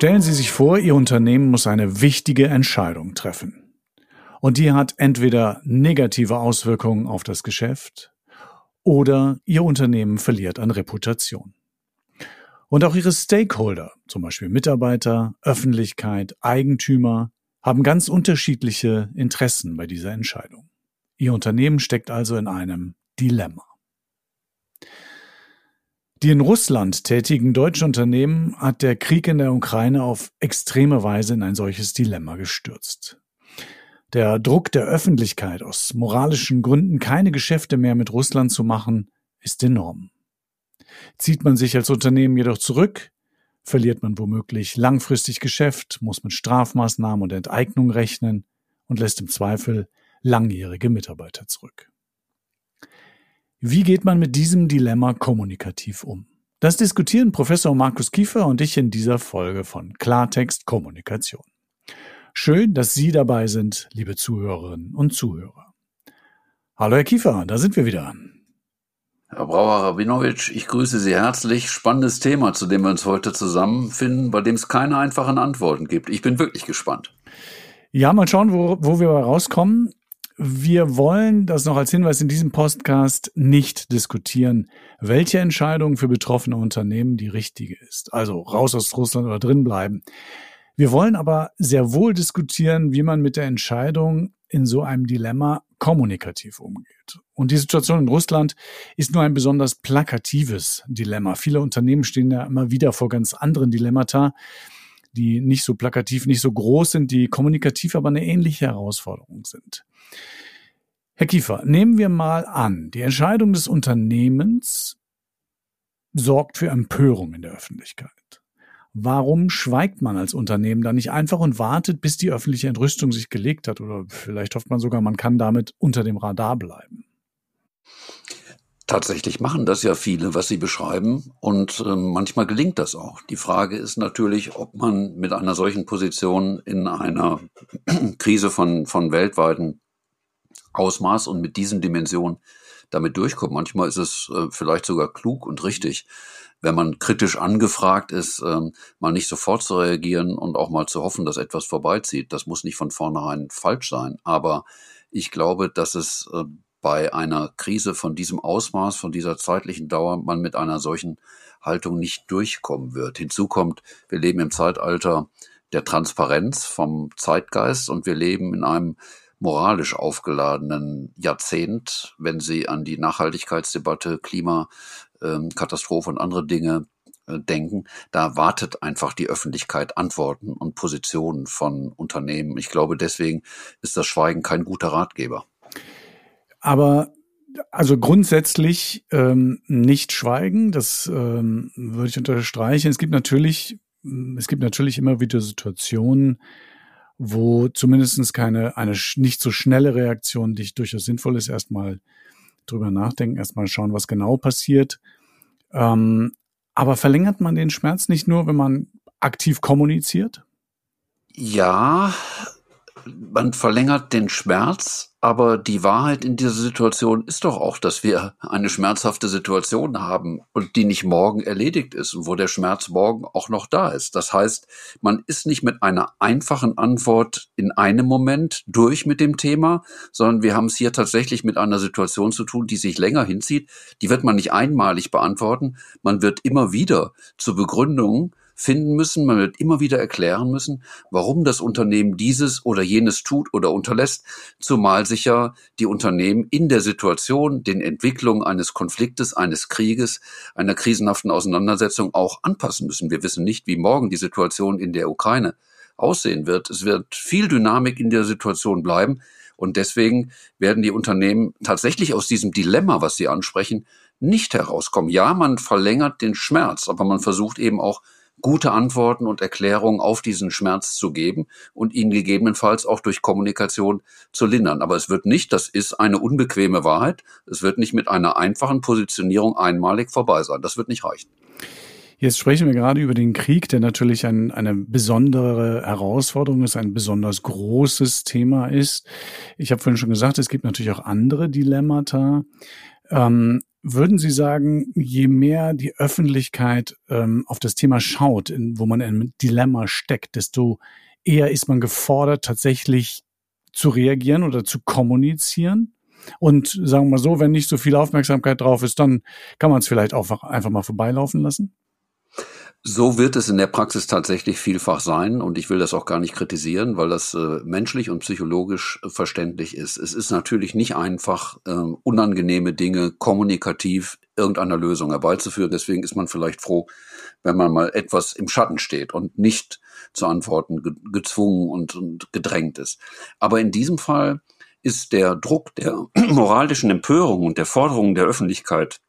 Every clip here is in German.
Stellen Sie sich vor, Ihr Unternehmen muss eine wichtige Entscheidung treffen. Und die hat entweder negative Auswirkungen auf das Geschäft oder Ihr Unternehmen verliert an Reputation. Und auch Ihre Stakeholder, zum Beispiel Mitarbeiter, Öffentlichkeit, Eigentümer, haben ganz unterschiedliche Interessen bei dieser Entscheidung. Ihr Unternehmen steckt also in einem Dilemma. Die in Russland tätigen deutschen Unternehmen hat der Krieg in der Ukraine auf extreme Weise in ein solches Dilemma gestürzt. Der Druck der Öffentlichkeit aus moralischen Gründen keine Geschäfte mehr mit Russland zu machen, ist enorm. Zieht man sich als Unternehmen jedoch zurück, verliert man womöglich langfristig Geschäft, muss mit Strafmaßnahmen und Enteignung rechnen und lässt im Zweifel langjährige Mitarbeiter zurück. Wie geht man mit diesem Dilemma kommunikativ um? Das diskutieren Professor Markus Kiefer und ich in dieser Folge von Klartext Kommunikation. Schön, dass Sie dabei sind, liebe Zuhörerinnen und Zuhörer. Hallo Herr Kiefer, da sind wir wieder. Herr Brauer-Rabinowitsch, ich grüße Sie herzlich. Spannendes Thema, zu dem wir uns heute zusammenfinden, bei dem es keine einfachen Antworten gibt. Ich bin wirklich gespannt. Ja, mal schauen, wo, wo wir rauskommen. Wir wollen das noch als Hinweis in diesem Podcast nicht diskutieren, welche Entscheidung für betroffene Unternehmen die richtige ist. Also raus aus Russland oder drin bleiben. Wir wollen aber sehr wohl diskutieren, wie man mit der Entscheidung in so einem Dilemma kommunikativ umgeht. Und die Situation in Russland ist nur ein besonders plakatives Dilemma. Viele Unternehmen stehen ja immer wieder vor ganz anderen Dilemmata, die nicht so plakativ, nicht so groß sind, die kommunikativ aber eine ähnliche Herausforderung sind. Herr Kiefer, nehmen wir mal an, die Entscheidung des Unternehmens sorgt für Empörung in der Öffentlichkeit. Warum schweigt man als Unternehmen da nicht einfach und wartet, bis die öffentliche Entrüstung sich gelegt hat? Oder vielleicht hofft man sogar, man kann damit unter dem Radar bleiben. Tatsächlich machen das ja viele, was sie beschreiben, und äh, manchmal gelingt das auch. Die Frage ist natürlich, ob man mit einer solchen Position in einer Krise von, von weltweiten Ausmaß und mit diesen Dimensionen damit durchkommt. Manchmal ist es äh, vielleicht sogar klug und richtig, wenn man kritisch angefragt ist, ähm, mal nicht sofort zu reagieren und auch mal zu hoffen, dass etwas vorbeizieht. Das muss nicht von vornherein falsch sein. Aber ich glaube, dass es äh, bei einer Krise von diesem Ausmaß, von dieser zeitlichen Dauer, man mit einer solchen Haltung nicht durchkommen wird. Hinzu kommt, wir leben im Zeitalter der Transparenz vom Zeitgeist und wir leben in einem moralisch aufgeladenen Jahrzehnt, wenn Sie an die Nachhaltigkeitsdebatte, Klimakatastrophe ähm, und andere Dinge äh, denken, da wartet einfach die Öffentlichkeit Antworten und Positionen von Unternehmen. Ich glaube, deswegen ist das Schweigen kein guter Ratgeber. Aber also grundsätzlich ähm, nicht schweigen, das ähm, würde ich unterstreichen. Es gibt natürlich, es gibt natürlich immer wieder Situationen, wo zumindestens keine, eine nicht so schnelle Reaktion, die durchaus sinnvoll ist, erstmal drüber nachdenken, erstmal schauen, was genau passiert. Ähm, aber verlängert man den Schmerz nicht nur, wenn man aktiv kommuniziert? Ja, man verlängert den Schmerz, aber die Wahrheit in dieser Situation ist doch auch, dass wir eine schmerzhafte Situation haben und die nicht morgen erledigt ist und wo der Schmerz morgen auch noch da ist. Das heißt, man ist nicht mit einer einfachen Antwort in einem Moment durch mit dem Thema, sondern wir haben es hier tatsächlich mit einer Situation zu tun, die sich länger hinzieht. Die wird man nicht einmalig beantworten. Man wird immer wieder zur Begründung finden müssen. Man wird immer wieder erklären müssen, warum das Unternehmen dieses oder jenes tut oder unterlässt, zumal sich ja die Unternehmen in der Situation, den Entwicklungen eines Konfliktes, eines Krieges, einer krisenhaften Auseinandersetzung auch anpassen müssen. Wir wissen nicht, wie morgen die Situation in der Ukraine aussehen wird. Es wird viel Dynamik in der Situation bleiben. Und deswegen werden die Unternehmen tatsächlich aus diesem Dilemma, was Sie ansprechen, nicht herauskommen. Ja, man verlängert den Schmerz, aber man versucht eben auch gute Antworten und Erklärungen auf diesen Schmerz zu geben und ihn gegebenenfalls auch durch Kommunikation zu lindern. Aber es wird nicht, das ist eine unbequeme Wahrheit, es wird nicht mit einer einfachen Positionierung einmalig vorbei sein. Das wird nicht reichen. Jetzt sprechen wir gerade über den Krieg, der natürlich ein, eine besondere Herausforderung ist, ein besonders großes Thema ist. Ich habe vorhin schon gesagt, es gibt natürlich auch andere Dilemmata. Ähm, würden Sie sagen, je mehr die Öffentlichkeit ähm, auf das Thema schaut, in, wo man in einem Dilemma steckt, desto eher ist man gefordert, tatsächlich zu reagieren oder zu kommunizieren? Und sagen wir mal so, wenn nicht so viel Aufmerksamkeit drauf ist, dann kann man es vielleicht auch einfach mal vorbeilaufen lassen? So wird es in der Praxis tatsächlich vielfach sein und ich will das auch gar nicht kritisieren, weil das äh, menschlich und psychologisch äh, verständlich ist. Es ist natürlich nicht einfach, äh, unangenehme Dinge kommunikativ irgendeiner Lösung herbeizuführen. Deswegen ist man vielleicht froh, wenn man mal etwas im Schatten steht und nicht zu antworten ge gezwungen und, und gedrängt ist. Aber in diesem Fall ist der Druck der moralischen Empörung und der Forderungen der Öffentlichkeit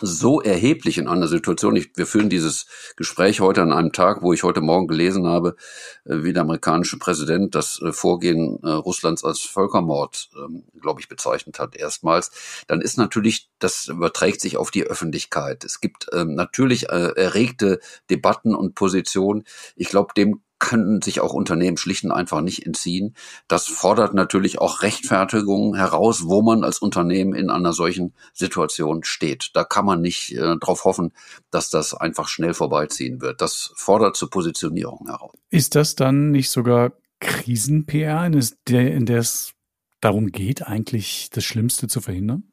so erheblich in einer Situation. Ich, wir führen dieses Gespräch heute an einem Tag, wo ich heute Morgen gelesen habe, äh, wie der amerikanische Präsident das äh, Vorgehen äh, Russlands als Völkermord, ähm, glaube ich, bezeichnet hat erstmals. Dann ist natürlich, das überträgt sich auf die Öffentlichkeit. Es gibt ähm, natürlich erregte Debatten und Positionen. Ich glaube, dem können sich auch Unternehmen schlicht und einfach nicht entziehen. Das fordert natürlich auch Rechtfertigung heraus, wo man als Unternehmen in einer solchen Situation steht. Da kann man nicht äh, darauf hoffen, dass das einfach schnell vorbeiziehen wird. Das fordert zur Positionierung heraus. Ist das dann nicht sogar Krisen-PR, in der es darum geht, eigentlich das Schlimmste zu verhindern?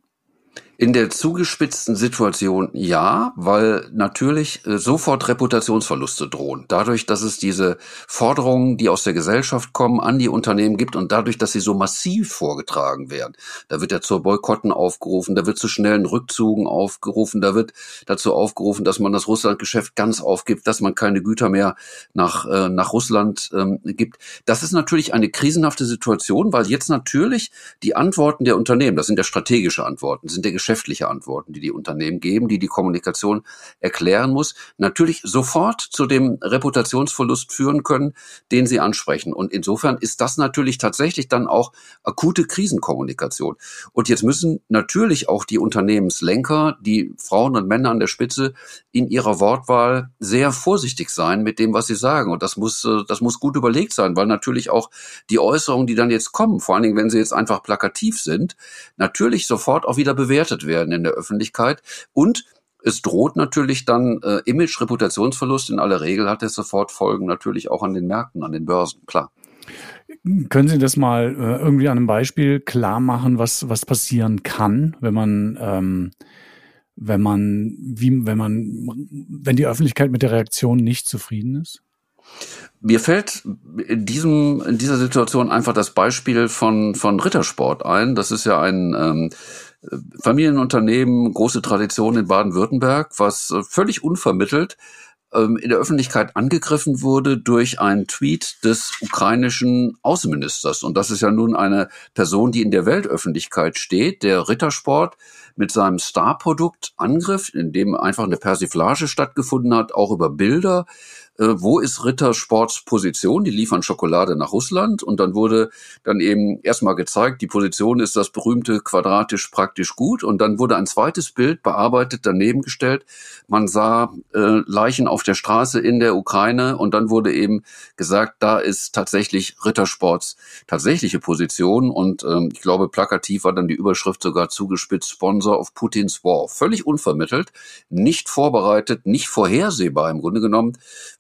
In der zugespitzten Situation ja, weil natürlich äh, sofort Reputationsverluste drohen. Dadurch, dass es diese Forderungen, die aus der Gesellschaft kommen, an die Unternehmen gibt und dadurch, dass sie so massiv vorgetragen werden. Da wird ja zur Boykotten aufgerufen, da wird zu schnellen Rückzügen aufgerufen, da wird dazu aufgerufen, dass man das Russlandgeschäft ganz aufgibt, dass man keine Güter mehr nach, äh, nach Russland ähm, gibt. Das ist natürlich eine krisenhafte Situation, weil jetzt natürlich die Antworten der Unternehmen, das sind ja strategische Antworten, sind ja geschäftliche Antworten, die die Unternehmen geben, die die Kommunikation erklären muss, natürlich sofort zu dem Reputationsverlust führen können, den sie ansprechen. Und insofern ist das natürlich tatsächlich dann auch akute Krisenkommunikation. Und jetzt müssen natürlich auch die Unternehmenslenker, die Frauen und Männer an der Spitze, in ihrer Wortwahl sehr vorsichtig sein mit dem, was sie sagen. Und das muss, äh, das muss gut überlegt sein, weil natürlich auch die Äußerungen, die dann jetzt kommen, vor allen Dingen, wenn sie jetzt einfach plakativ sind, natürlich sofort auch wieder bewertet bewertet werden in der Öffentlichkeit. Und es droht natürlich dann äh, Image, Reputationsverlust. In aller Regel hat es sofort Folgen natürlich auch an den Märkten, an den Börsen, klar. Können Sie das mal äh, irgendwie an einem Beispiel klar machen, was, was passieren kann, wenn man, ähm, wenn man, wie, wenn man, wenn die Öffentlichkeit mit der Reaktion nicht zufrieden ist? Mir fällt in diesem in dieser Situation einfach das Beispiel von von Rittersport ein. Das ist ja ein ähm, Familienunternehmen, große Tradition in Baden-Württemberg, was äh, völlig unvermittelt ähm, in der Öffentlichkeit angegriffen wurde durch einen Tweet des ukrainischen Außenministers. Und das ist ja nun eine Person, die in der Weltöffentlichkeit steht, der Rittersport mit seinem Star-Produkt angriff, in dem einfach eine Persiflage stattgefunden hat, auch über Bilder äh, wo ist Rittersports Position? Die liefern Schokolade nach Russland und dann wurde dann eben erstmal gezeigt, die Position ist das berühmte quadratisch praktisch gut und dann wurde ein zweites Bild bearbeitet daneben gestellt. Man sah äh, Leichen auf der Straße in der Ukraine und dann wurde eben gesagt, da ist tatsächlich Rittersports tatsächliche Position und ähm, ich glaube plakativ war dann die Überschrift sogar zugespitzt Sponsor of Putins War. Völlig unvermittelt, nicht vorbereitet, nicht vorhersehbar im Grunde genommen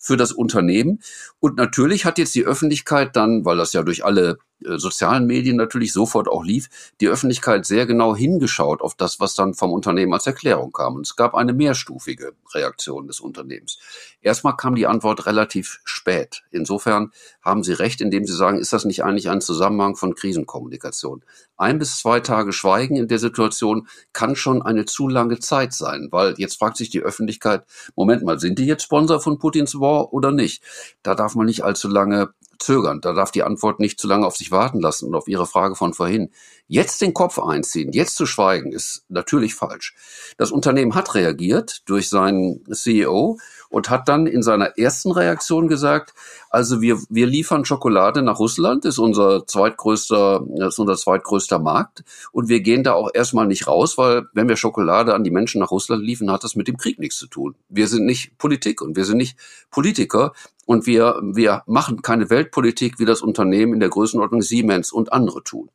für das Unternehmen. Und natürlich hat jetzt die Öffentlichkeit dann, weil das ja durch alle sozialen Medien natürlich sofort auch lief, die Öffentlichkeit sehr genau hingeschaut auf das, was dann vom Unternehmen als Erklärung kam. Und es gab eine mehrstufige Reaktion des Unternehmens. Erstmal kam die Antwort relativ spät. Insofern haben Sie recht, indem Sie sagen, ist das nicht eigentlich ein Zusammenhang von Krisenkommunikation? Ein bis zwei Tage Schweigen in der Situation kann schon eine zu lange Zeit sein, weil jetzt fragt sich die Öffentlichkeit, Moment mal, sind die jetzt Sponsor von Putins War oder nicht? Da darf man nicht allzu lange zögern. Da darf die Antwort nicht zu lange auf sich warten lassen und auf Ihre Frage von vorhin. Jetzt den Kopf einziehen, jetzt zu schweigen, ist natürlich falsch. Das Unternehmen hat reagiert durch seinen CEO und hat dann in seiner ersten Reaktion gesagt, also wir, wir liefern Schokolade nach Russland, ist unser zweitgrößter, ist unser zweitgrößter Markt. Und wir gehen da auch erstmal nicht raus, weil wenn wir Schokolade an die Menschen nach Russland liefern, hat das mit dem Krieg nichts zu tun. Wir sind nicht Politik und wir sind nicht Politiker. Und wir, wir machen keine Weltpolitik, wie das Unternehmen in der Größenordnung Siemens und andere tun.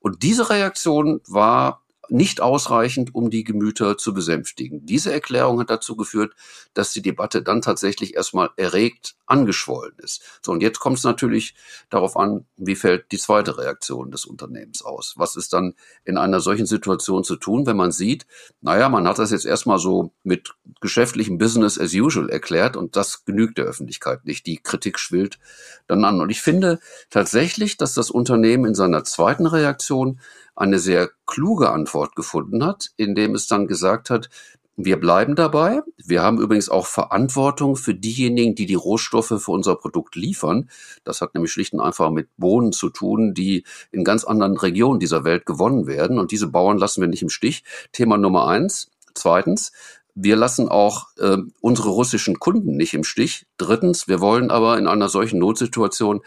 Und diese Reaktion war nicht ausreichend, um die Gemüter zu besänftigen. Diese Erklärung hat dazu geführt, dass die Debatte dann tatsächlich erstmal erregt angeschwollen ist. So, und jetzt kommt es natürlich darauf an, wie fällt die zweite Reaktion des Unternehmens aus? Was ist dann in einer solchen Situation zu tun, wenn man sieht, naja, man hat das jetzt erstmal so mit geschäftlichem Business as usual erklärt und das genügt der Öffentlichkeit nicht. Die Kritik schwillt dann an. Und ich finde tatsächlich, dass das Unternehmen in seiner zweiten Reaktion eine sehr kluge Antwort gefunden hat, indem es dann gesagt hat, wir bleiben dabei. Wir haben übrigens auch Verantwortung für diejenigen, die die Rohstoffe für unser Produkt liefern. Das hat nämlich schlicht und einfach mit Bohnen zu tun, die in ganz anderen Regionen dieser Welt gewonnen werden. Und diese Bauern lassen wir nicht im Stich. Thema Nummer eins. Zweitens, wir lassen auch äh, unsere russischen Kunden nicht im Stich. Drittens, wir wollen aber in einer solchen Notsituation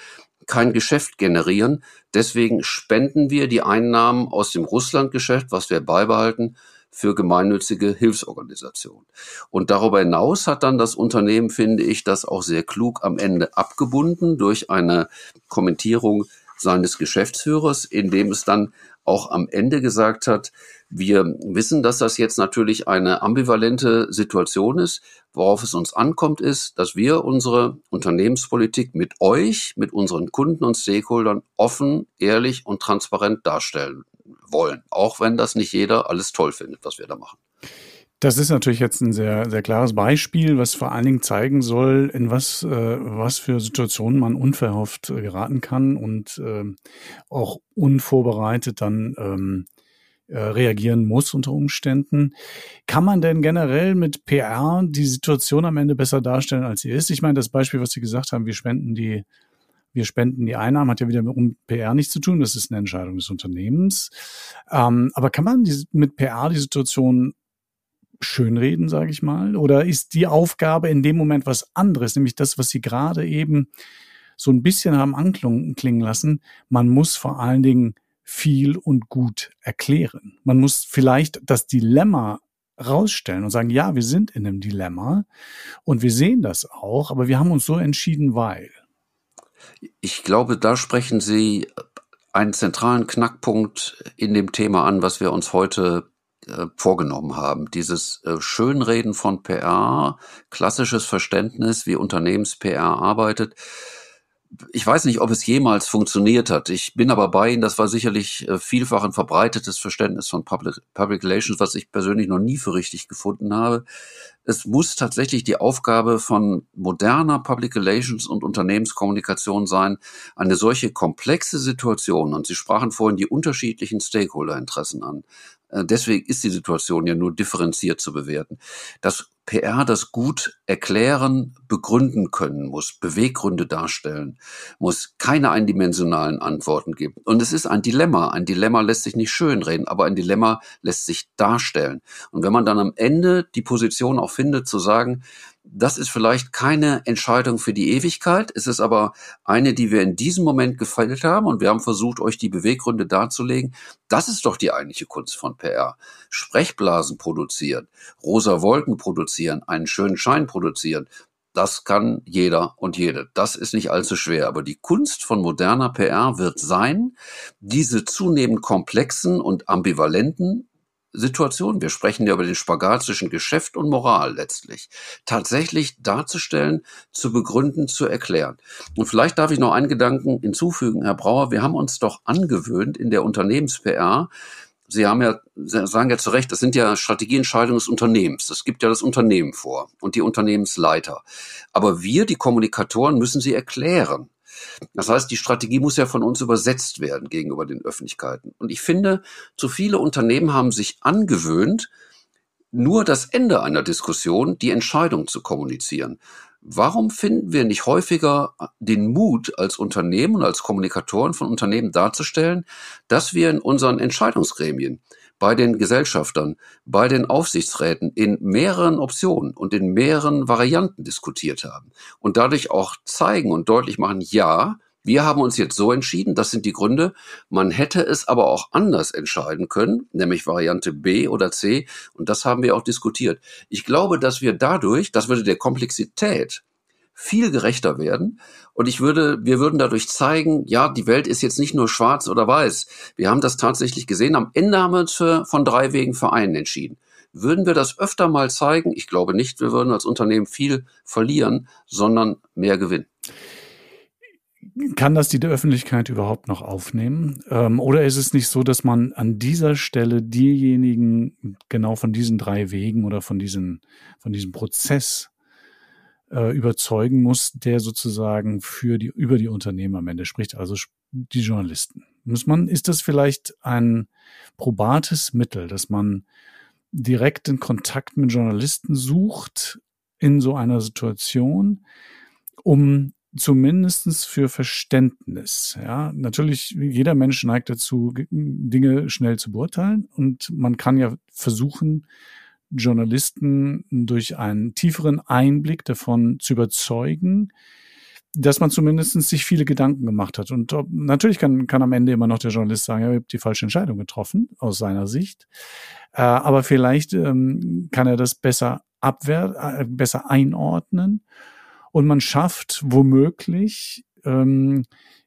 kein Geschäft generieren. Deswegen spenden wir die Einnahmen aus dem Russlandgeschäft, was wir beibehalten, für gemeinnützige Hilfsorganisationen. Und darüber hinaus hat dann das Unternehmen, finde ich, das auch sehr klug am Ende abgebunden durch eine Kommentierung seines Geschäftsführers, in dem es dann auch am Ende gesagt hat, wir wissen, dass das jetzt natürlich eine ambivalente Situation ist. Worauf es uns ankommt, ist, dass wir unsere Unternehmenspolitik mit euch, mit unseren Kunden und Stakeholdern offen, ehrlich und transparent darstellen wollen, auch wenn das nicht jeder alles toll findet, was wir da machen. Das ist natürlich jetzt ein sehr, sehr klares Beispiel, was vor allen Dingen zeigen soll, in was, äh, was für Situationen man unverhofft äh, geraten kann und äh, auch unvorbereitet dann ähm, äh, reagieren muss unter Umständen. Kann man denn generell mit PR die Situation am Ende besser darstellen, als sie ist? Ich meine, das Beispiel, was Sie gesagt haben, wir spenden die wir spenden die Einnahmen, hat ja wieder mit PR nichts zu tun. Das ist eine Entscheidung des Unternehmens. Ähm, aber kann man die, mit PR die Situation schönreden, sage ich mal? Oder ist die Aufgabe in dem Moment was anderes, nämlich das, was Sie gerade eben so ein bisschen haben anklingen lassen? Man muss vor allen Dingen viel und gut erklären. Man muss vielleicht das Dilemma rausstellen und sagen, ja, wir sind in einem Dilemma und wir sehen das auch, aber wir haben uns so entschieden, weil. Ich glaube, da sprechen Sie einen zentralen Knackpunkt in dem Thema an, was wir uns heute äh, vorgenommen haben. Dieses äh, Schönreden von PR, klassisches Verständnis, wie Unternehmens-PR arbeitet, ich weiß nicht, ob es jemals funktioniert hat. Ich bin aber bei Ihnen, das war sicherlich äh, vielfach ein verbreitetes Verständnis von Public, Public Relations, was ich persönlich noch nie für richtig gefunden habe. Es muss tatsächlich die Aufgabe von moderner Public Relations und Unternehmenskommunikation sein, eine solche komplexe Situation, und Sie sprachen vorhin die unterschiedlichen Stakeholderinteressen an, deswegen ist die Situation ja nur differenziert zu bewerten, dass PR das gut erklären, begründen können muss, Beweggründe darstellen, muss keine eindimensionalen Antworten geben. Und es ist ein Dilemma. Ein Dilemma lässt sich nicht schönreden, aber ein Dilemma lässt sich darstellen. Und wenn man dann am Ende die Position auch findet, zu sagen, das ist vielleicht keine Entscheidung für die Ewigkeit. Es ist aber eine, die wir in diesem Moment gefällt haben und wir haben versucht, euch die Beweggründe darzulegen. Das ist doch die eigentliche Kunst von PR. Sprechblasen produzieren, rosa Wolken produzieren, einen schönen Schein produzieren. Das kann jeder und jede. Das ist nicht allzu schwer. Aber die Kunst von moderner PR wird sein, diese zunehmend komplexen und ambivalenten Situation, wir sprechen ja über den Spagat zwischen Geschäft und Moral letztlich, tatsächlich darzustellen, zu begründen, zu erklären. Und vielleicht darf ich noch einen Gedanken hinzufügen, Herr Brauer, wir haben uns doch angewöhnt in der Unternehmens-PR, Sie haben ja, Sie sagen ja zu Recht, das sind ja Strategieentscheidungen des Unternehmens. Das gibt ja das Unternehmen vor und die Unternehmensleiter. Aber wir, die Kommunikatoren, müssen sie erklären. Das heißt, die Strategie muss ja von uns übersetzt werden gegenüber den Öffentlichkeiten. Und ich finde, zu viele Unternehmen haben sich angewöhnt, nur das Ende einer Diskussion, die Entscheidung zu kommunizieren. Warum finden wir nicht häufiger den Mut als Unternehmen und als Kommunikatoren von Unternehmen darzustellen, dass wir in unseren Entscheidungsgremien bei den Gesellschaftern, bei den Aufsichtsräten in mehreren Optionen und in mehreren Varianten diskutiert haben und dadurch auch zeigen und deutlich machen, ja, wir haben uns jetzt so entschieden, das sind die Gründe. Man hätte es aber auch anders entscheiden können, nämlich Variante B oder C. Und das haben wir auch diskutiert. Ich glaube, dass wir dadurch, das würde der Komplexität viel gerechter werden. Und ich würde, wir würden dadurch zeigen, ja, die Welt ist jetzt nicht nur schwarz oder weiß. Wir haben das tatsächlich gesehen. Am Ende haben wir uns für, von drei Wegen für einen entschieden. Würden wir das öfter mal zeigen? Ich glaube nicht, wir würden als Unternehmen viel verlieren, sondern mehr gewinnen. Kann das die Öffentlichkeit überhaupt noch aufnehmen? Ähm, oder ist es nicht so, dass man an dieser Stelle diejenigen genau von diesen drei Wegen oder von, diesen, von diesem Prozess äh, überzeugen muss, der sozusagen für die, über die Unternehmen am Ende spricht, also die Journalisten? Muss man, ist das vielleicht ein probates Mittel, dass man direkten Kontakt mit Journalisten sucht in so einer Situation, um zumindestens für Verständnis. Ja, natürlich, jeder Mensch neigt dazu, Dinge schnell zu beurteilen und man kann ja versuchen, Journalisten durch einen tieferen Einblick davon zu überzeugen, dass man zumindest sich viele Gedanken gemacht hat. Und natürlich kann, kann am Ende immer noch der Journalist sagen, er hat die falsche Entscheidung getroffen, aus seiner Sicht. Äh, aber vielleicht ähm, kann er das besser abwehr, äh, besser einordnen und man schafft womöglich, ähm,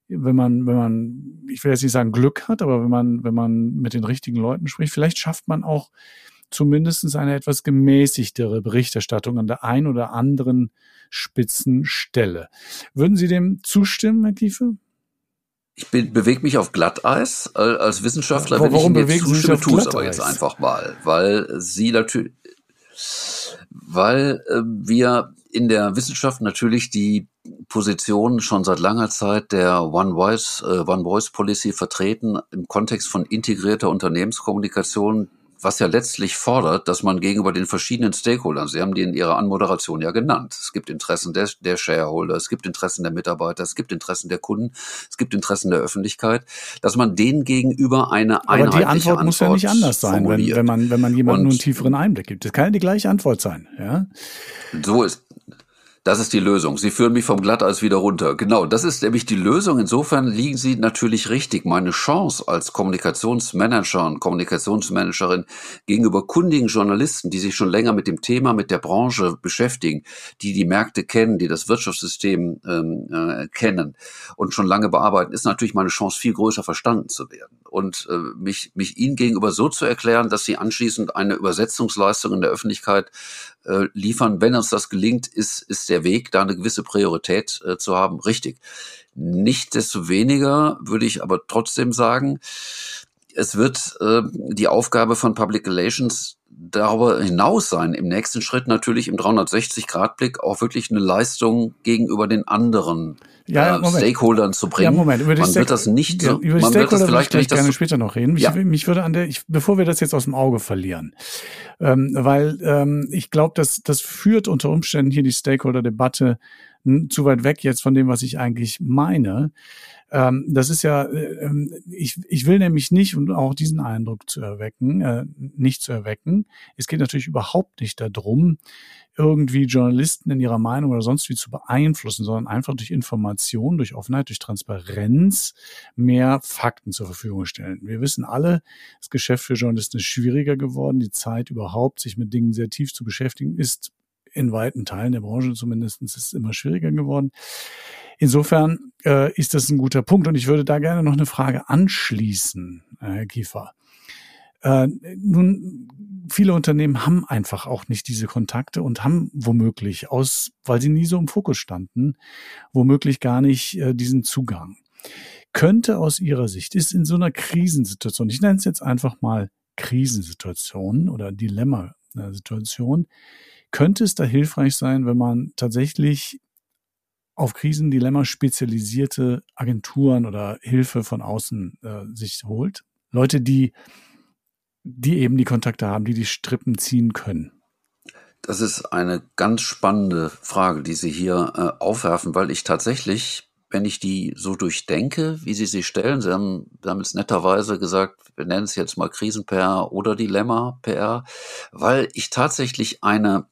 wenn man, wenn man, ich will jetzt nicht sagen Glück hat, aber wenn man, wenn man mit den richtigen Leuten spricht, vielleicht schafft man auch zumindest eine etwas gemäßigtere Berichterstattung an der einen oder anderen Spitzenstelle. Würden Sie dem zustimmen, Herr Kiefe? Ich be bewege mich auf Glatteis. Als Wissenschaftler, wenn Warum ich Ihnen jetzt zustimme, tue es aber jetzt einfach mal, weil Sie natürlich, weil äh, wir in der Wissenschaft natürlich die Position schon seit langer Zeit der One Voice, äh, One Voice Policy vertreten im Kontext von integrierter Unternehmenskommunikation, was ja letztlich fordert, dass man gegenüber den verschiedenen Stakeholdern, Sie haben die in Ihrer Anmoderation ja genannt, es gibt Interessen der, der Shareholder, es gibt Interessen der Mitarbeiter, es gibt Interessen der Kunden, es gibt Interessen der Öffentlichkeit, dass man denen gegenüber eine einheitliche Aber die Antwort, Antwort muss ja nicht anders sein, wenn, wenn, man, wenn man jemandem nur einen tieferen Einblick gibt. Das kann ja die gleiche Antwort sein. Ja? So ist, das ist die Lösung. Sie führen mich vom Glatteis wieder runter. Genau, das ist nämlich die Lösung. Insofern liegen Sie natürlich richtig. Meine Chance als Kommunikationsmanager und Kommunikationsmanagerin gegenüber kundigen Journalisten, die sich schon länger mit dem Thema, mit der Branche beschäftigen, die die Märkte kennen, die das Wirtschaftssystem ähm, äh, kennen und schon lange bearbeiten, ist natürlich meine Chance viel größer verstanden zu werden und äh, mich, mich Ihnen gegenüber so zu erklären, dass Sie anschließend eine Übersetzungsleistung in der Öffentlichkeit äh, liefern. Wenn uns das gelingt, ist, ist der Weg, da eine gewisse Priorität äh, zu haben, richtig. Nichtsdestoweniger würde ich aber trotzdem sagen, es wird äh, die Aufgabe von Public Relations darüber hinaus sein, im nächsten Schritt natürlich im 360-Grad-Blick auch wirklich eine Leistung gegenüber den anderen ja, äh, Stakeholdern zu bringen. Ja, Moment. Über die man wird das nicht so, über man wird das vielleicht nicht gerne später noch reden. Mich, ja. mich würde an der, ich, bevor wir das jetzt aus dem Auge verlieren, ähm, weil ähm, ich glaube, dass das führt unter Umständen hier die Stakeholder-Debatte zu weit weg jetzt von dem, was ich eigentlich meine. Ähm, das ist ja, äh, ich, ich will nämlich nicht, und auch diesen Eindruck zu erwecken, äh, nicht zu erwecken. Es geht natürlich überhaupt nicht darum, irgendwie Journalisten in ihrer Meinung oder sonst wie zu beeinflussen, sondern einfach durch Information, durch Offenheit, durch Transparenz mehr Fakten zur Verfügung stellen. Wir wissen alle, das Geschäft für Journalisten ist schwieriger geworden. Die Zeit überhaupt, sich mit Dingen sehr tief zu beschäftigen, ist in weiten Teilen der Branche zumindest ist immer schwieriger geworden. Insofern äh, ist das ein guter Punkt und ich würde da gerne noch eine Frage anschließen, äh, Herr Kiefer. Äh, nun, viele Unternehmen haben einfach auch nicht diese Kontakte und haben womöglich aus, weil sie nie so im Fokus standen, womöglich gar nicht äh, diesen Zugang. Könnte aus Ihrer Sicht, ist in so einer Krisensituation, ich nenne es jetzt einfach mal Krisensituation oder Dilemma-Situation, könnte es da hilfreich sein, wenn man tatsächlich auf Krisendilemma spezialisierte Agenturen oder Hilfe von außen äh, sich holt. Leute, die, die eben die Kontakte haben, die die Strippen ziehen können. Das ist eine ganz spannende Frage, die Sie hier äh, aufwerfen, weil ich tatsächlich wenn ich die so durchdenke, wie Sie sie stellen, Sie haben, jetzt netterweise gesagt, wir nennen es jetzt mal Krisen-PR oder Dilemma-PR, weil ich tatsächlich eine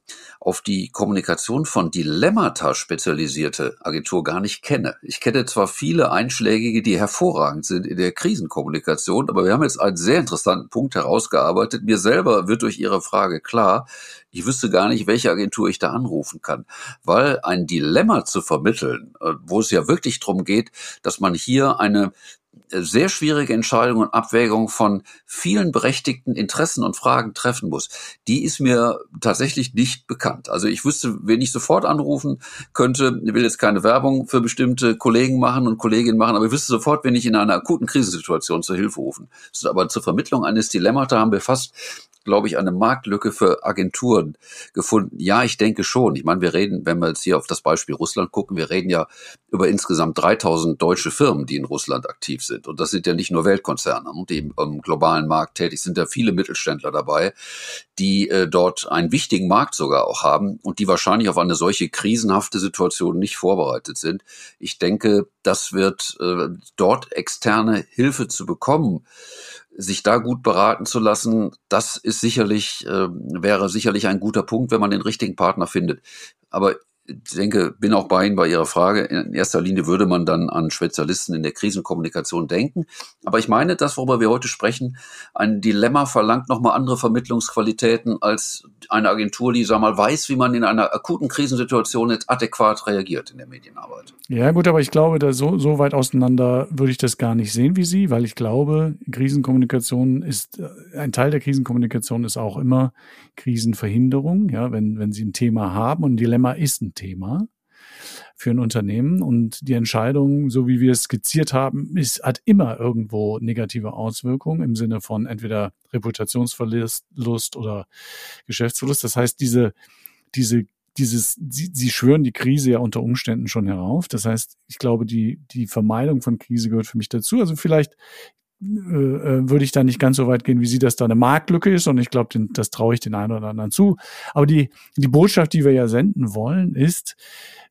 auf die Kommunikation von Dilemmata spezialisierte Agentur gar nicht kenne. Ich kenne zwar viele Einschlägige, die hervorragend sind in der Krisenkommunikation, aber wir haben jetzt einen sehr interessanten Punkt herausgearbeitet. Mir selber wird durch Ihre Frage klar, ich wüsste gar nicht, welche Agentur ich da anrufen kann, weil ein Dilemma zu vermitteln, äh, wo es ja wirklich darum geht, dass man hier eine sehr schwierige Entscheidung und Abwägung von vielen berechtigten Interessen und Fragen treffen muss, die ist mir tatsächlich nicht bekannt. Also ich wüsste, wen ich sofort anrufen könnte, ich will jetzt keine Werbung für bestimmte Kollegen machen und Kolleginnen machen, aber ich wüsste sofort, wenn ich in einer akuten Krisensituation zur Hilfe rufen. Aber zur Vermittlung eines Dilemmata haben wir fast glaube ich, eine Marktlücke für Agenturen gefunden? Ja, ich denke schon. Ich meine, wir reden, wenn wir jetzt hier auf das Beispiel Russland gucken, wir reden ja über insgesamt 3000 deutsche Firmen, die in Russland aktiv sind. Und das sind ja nicht nur Weltkonzerne, die im globalen Markt tätig sind, da viele Mittelständler dabei, die äh, dort einen wichtigen Markt sogar auch haben und die wahrscheinlich auf eine solche krisenhafte Situation nicht vorbereitet sind. Ich denke, das wird äh, dort externe Hilfe zu bekommen sich da gut beraten zu lassen, das ist sicherlich, äh, wäre sicherlich ein guter Punkt, wenn man den richtigen Partner findet. Aber denke, bin auch bei Ihnen bei Ihrer Frage. In erster Linie würde man dann an Spezialisten in der Krisenkommunikation denken. Aber ich meine, das, worüber wir heute sprechen, ein Dilemma verlangt nochmal andere Vermittlungsqualitäten als eine Agentur, die, sag mal, weiß, wie man in einer akuten Krisensituation jetzt adäquat reagiert in der Medienarbeit. Ja, gut, aber ich glaube, da so, so weit auseinander würde ich das gar nicht sehen wie Sie, weil ich glaube, Krisenkommunikation ist, äh, ein Teil der Krisenkommunikation ist auch immer Krisenverhinderung. Ja, wenn, wenn Sie ein Thema haben und ein Dilemma ist ein Thema für ein Unternehmen und die Entscheidung, so wie wir es skizziert haben, ist, hat immer irgendwo negative Auswirkungen im Sinne von entweder Reputationsverlust oder Geschäftsverlust. Das heißt, diese, diese dieses, sie, sie schwören die Krise ja unter Umständen schon herauf. Das heißt, ich glaube, die, die Vermeidung von Krise gehört für mich dazu. Also vielleicht würde ich da nicht ganz so weit gehen, wie Sie, dass da eine Marktlücke ist. Und ich glaube, das traue ich den einen oder anderen zu. Aber die, die Botschaft, die wir ja senden wollen, ist,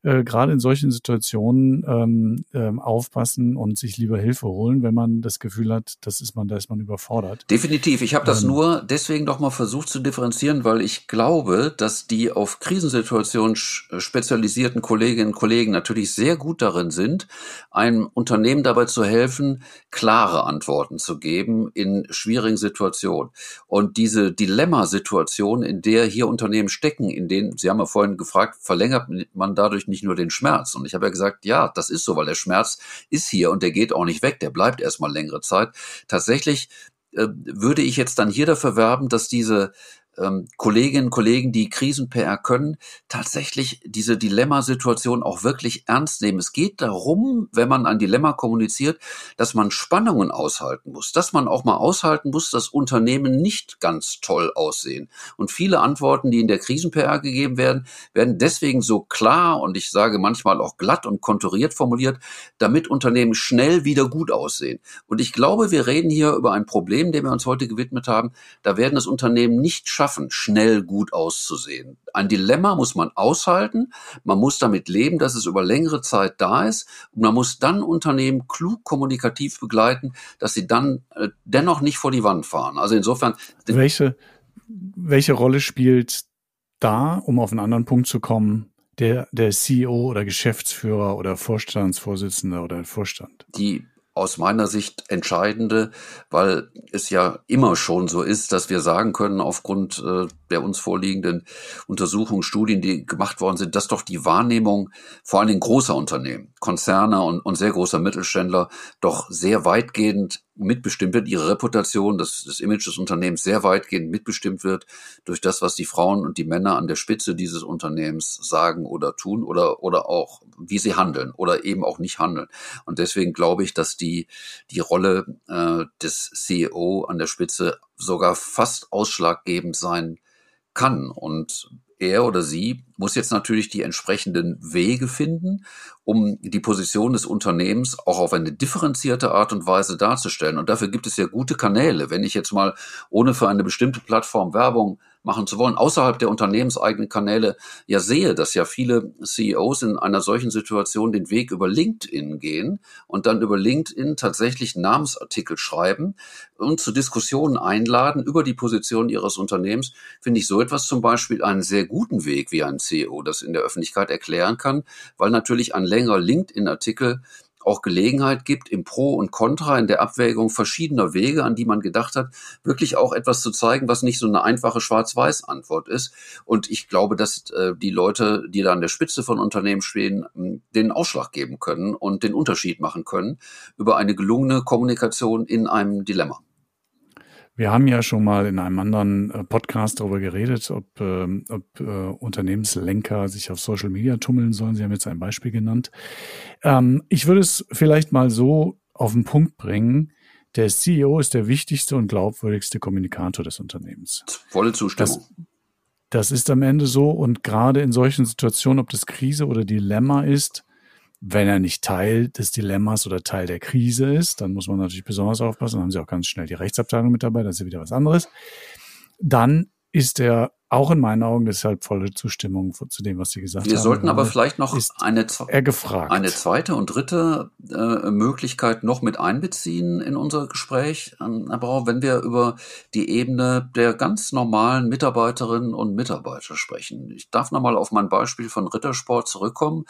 äh, gerade in solchen Situationen ähm, ähm, aufpassen und sich lieber Hilfe holen, wenn man das Gefühl hat, das ist man, da ist man überfordert. Definitiv. Ich habe das ähm, nur deswegen doch mal versucht zu differenzieren, weil ich glaube, dass die auf Krisensituationen spezialisierten Kolleginnen und Kollegen natürlich sehr gut darin sind, einem Unternehmen dabei zu helfen, klare Antworten zu geben in schwierigen Situationen. Und diese Dilemmasituation, in der hier Unternehmen stecken, in denen, Sie haben ja vorhin gefragt, verlängert man dadurch nicht nicht nur den Schmerz. Und ich habe ja gesagt, ja, das ist so, weil der Schmerz ist hier und der geht auch nicht weg, der bleibt erstmal längere Zeit. Tatsächlich äh, würde ich jetzt dann hier dafür werben, dass diese ähm, Kolleginnen und Kollegen, die Krisen-PR können, tatsächlich diese Dilemmasituation auch wirklich ernst nehmen. Es geht darum, wenn man ein Dilemma kommuniziert, dass man Spannungen aushalten muss, dass man auch mal aushalten muss, dass Unternehmen nicht ganz toll aussehen. Und viele Antworten, die in der Krisen-PR gegeben werden, werden deswegen so klar und ich sage manchmal auch glatt und konturiert formuliert, damit Unternehmen schnell wieder gut aussehen. Und ich glaube, wir reden hier über ein Problem, dem wir uns heute gewidmet haben. Da werden es Unternehmen nicht schaffen, schaffen, schnell gut auszusehen. Ein Dilemma muss man aushalten, man muss damit leben, dass es über längere Zeit da ist und man muss dann Unternehmen klug kommunikativ begleiten, dass sie dann äh, dennoch nicht vor die Wand fahren. Also insofern. Welche, welche Rolle spielt da, um auf einen anderen Punkt zu kommen, der, der CEO oder Geschäftsführer oder Vorstandsvorsitzender oder Vorstand? Die aus meiner Sicht entscheidende, weil es ja immer schon so ist, dass wir sagen können, aufgrund äh, der uns vorliegenden Untersuchungen, Studien, die gemacht worden sind, dass doch die Wahrnehmung vor allen Dingen großer Unternehmen, Konzerne und, und sehr großer Mittelständler doch sehr weitgehend mitbestimmt wird, ihre Reputation, das, das Image des Unternehmens sehr weitgehend mitbestimmt wird durch das, was die Frauen und die Männer an der Spitze dieses Unternehmens sagen oder tun oder, oder auch, wie sie handeln oder eben auch nicht handeln. Und deswegen glaube ich, dass die, die Rolle äh, des CEO an der Spitze sogar fast ausschlaggebend sein kann. Und er oder sie muss jetzt natürlich die entsprechenden Wege finden, um die Position des Unternehmens auch auf eine differenzierte Art und Weise darzustellen. Und dafür gibt es ja gute Kanäle. Wenn ich jetzt mal ohne für eine bestimmte Plattform Werbung machen zu wollen, außerhalb der unternehmenseigenen Kanäle. Ja sehe, dass ja viele CEOs in einer solchen Situation den Weg über LinkedIn gehen und dann über LinkedIn tatsächlich Namensartikel schreiben und zu Diskussionen einladen über die Position ihres Unternehmens, finde ich so etwas zum Beispiel einen sehr guten Weg, wie ein CEO das in der Öffentlichkeit erklären kann, weil natürlich ein längerer LinkedIn-Artikel auch Gelegenheit gibt, im Pro und Contra, in der Abwägung verschiedener Wege, an die man gedacht hat, wirklich auch etwas zu zeigen, was nicht so eine einfache Schwarz-Weiß-Antwort ist. Und ich glaube, dass äh, die Leute, die da an der Spitze von Unternehmen stehen, den Ausschlag geben können und den Unterschied machen können über eine gelungene Kommunikation in einem Dilemma. Wir haben ja schon mal in einem anderen äh, Podcast darüber geredet, ob, äh, ob äh, Unternehmenslenker sich auf Social Media tummeln sollen. Sie haben jetzt ein Beispiel genannt. Ähm, ich würde es vielleicht mal so auf den Punkt bringen. Der CEO ist der wichtigste und glaubwürdigste Kommunikator des Unternehmens. Volle Zustimmung. Das, das ist am Ende so und gerade in solchen Situationen, ob das Krise oder Dilemma ist, wenn er nicht Teil des Dilemmas oder Teil der Krise ist, dann muss man natürlich besonders aufpassen. Dann haben sie auch ganz schnell die Rechtsabteilung mit dabei, das ist ja wieder was anderes. Dann ist er auch in meinen Augen deshalb volle Zustimmung zu dem, was Sie gesagt Wir haben. Wir sollten aber vielleicht noch eine, eine zweite und dritte äh, Möglichkeit noch mit einbeziehen in unser Gespräch, ähm, Brauer, wenn wir über die Ebene der ganz normalen Mitarbeiterinnen und Mitarbeiter sprechen. Ich darf nochmal auf mein Beispiel von Rittersport zurückkommen.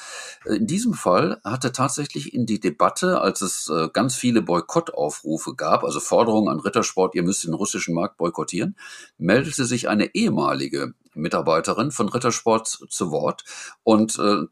Äh, in diesem Fall hatte tatsächlich in die Debatte, als es äh, ganz viele Boykottaufrufe gab, also Forderungen an Rittersport, ihr müsst den russischen Markt boykottieren, meldete sich eine ehemalige ehemalige Mitarbeiterin von Rittersport zu Wort und äh,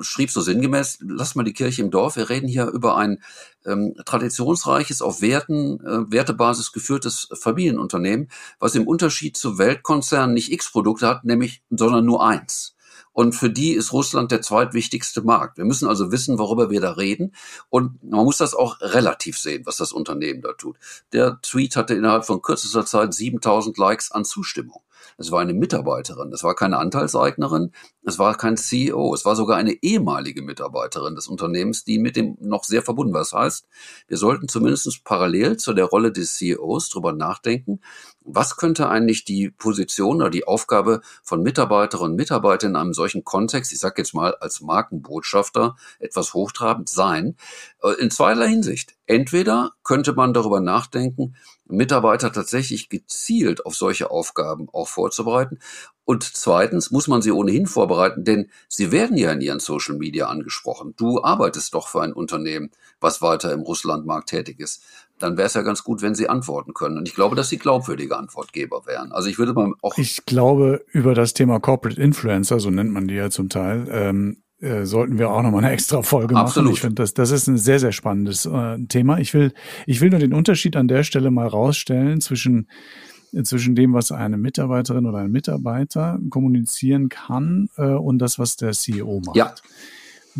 schrieb so sinngemäß, lass mal die Kirche im Dorf, wir reden hier über ein ähm, traditionsreiches, auf Werten, äh, Wertebasis geführtes Familienunternehmen, was im Unterschied zu Weltkonzernen nicht X Produkte hat, nämlich, sondern nur eins. Und für die ist Russland der zweitwichtigste Markt. Wir müssen also wissen, worüber wir da reden. Und man muss das auch relativ sehen, was das Unternehmen da tut. Der Tweet hatte innerhalb von kürzester Zeit 7000 Likes an Zustimmung. Es war eine Mitarbeiterin, es war keine Anteilseignerin, es war kein CEO, es war sogar eine ehemalige Mitarbeiterin des Unternehmens, die mit dem noch sehr verbunden war. Das heißt, wir sollten zumindest parallel zu der Rolle des CEOs drüber nachdenken, was könnte eigentlich die Position oder die Aufgabe von Mitarbeiterinnen und Mitarbeitern in einem solchen Kontext, ich sage jetzt mal als Markenbotschafter, etwas hochtrabend sein, äh, in zweierlei Hinsicht. Entweder könnte man darüber nachdenken, Mitarbeiter tatsächlich gezielt auf solche Aufgaben auch vorzubereiten. Und zweitens muss man sie ohnehin vorbereiten, denn sie werden ja in ihren Social Media angesprochen. Du arbeitest doch für ein Unternehmen, was weiter im Russlandmarkt tätig ist. Dann wäre es ja ganz gut, wenn sie antworten können. Und ich glaube, dass sie glaubwürdige Antwortgeber wären. Also ich würde mal auch. Ich glaube, über das Thema Corporate Influencer, so nennt man die ja zum Teil, ähm, äh, sollten wir auch nochmal eine extra Folge machen. Absolut. Ich finde, das, das ist ein sehr, sehr spannendes äh, Thema. Ich will, ich will nur den Unterschied an der Stelle mal rausstellen zwischen, zwischen dem, was eine Mitarbeiterin oder ein Mitarbeiter kommunizieren kann äh, und das, was der CEO macht. Ja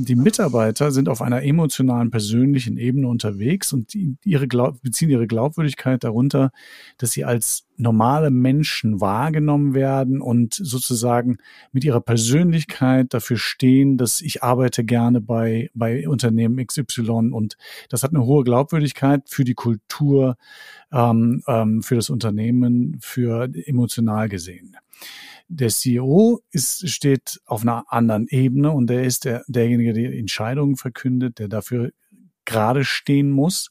die Mitarbeiter sind auf einer emotionalen, persönlichen Ebene unterwegs und ihre Glaub beziehen ihre Glaubwürdigkeit darunter, dass sie als normale Menschen wahrgenommen werden und sozusagen mit ihrer Persönlichkeit dafür stehen, dass ich arbeite gerne bei, bei Unternehmen XY und das hat eine hohe Glaubwürdigkeit für die Kultur, ähm, ähm, für das Unternehmen, für emotional gesehen. Der CEO ist, steht auf einer anderen Ebene und der ist der, derjenige, der Entscheidungen verkündet, der dafür gerade stehen muss.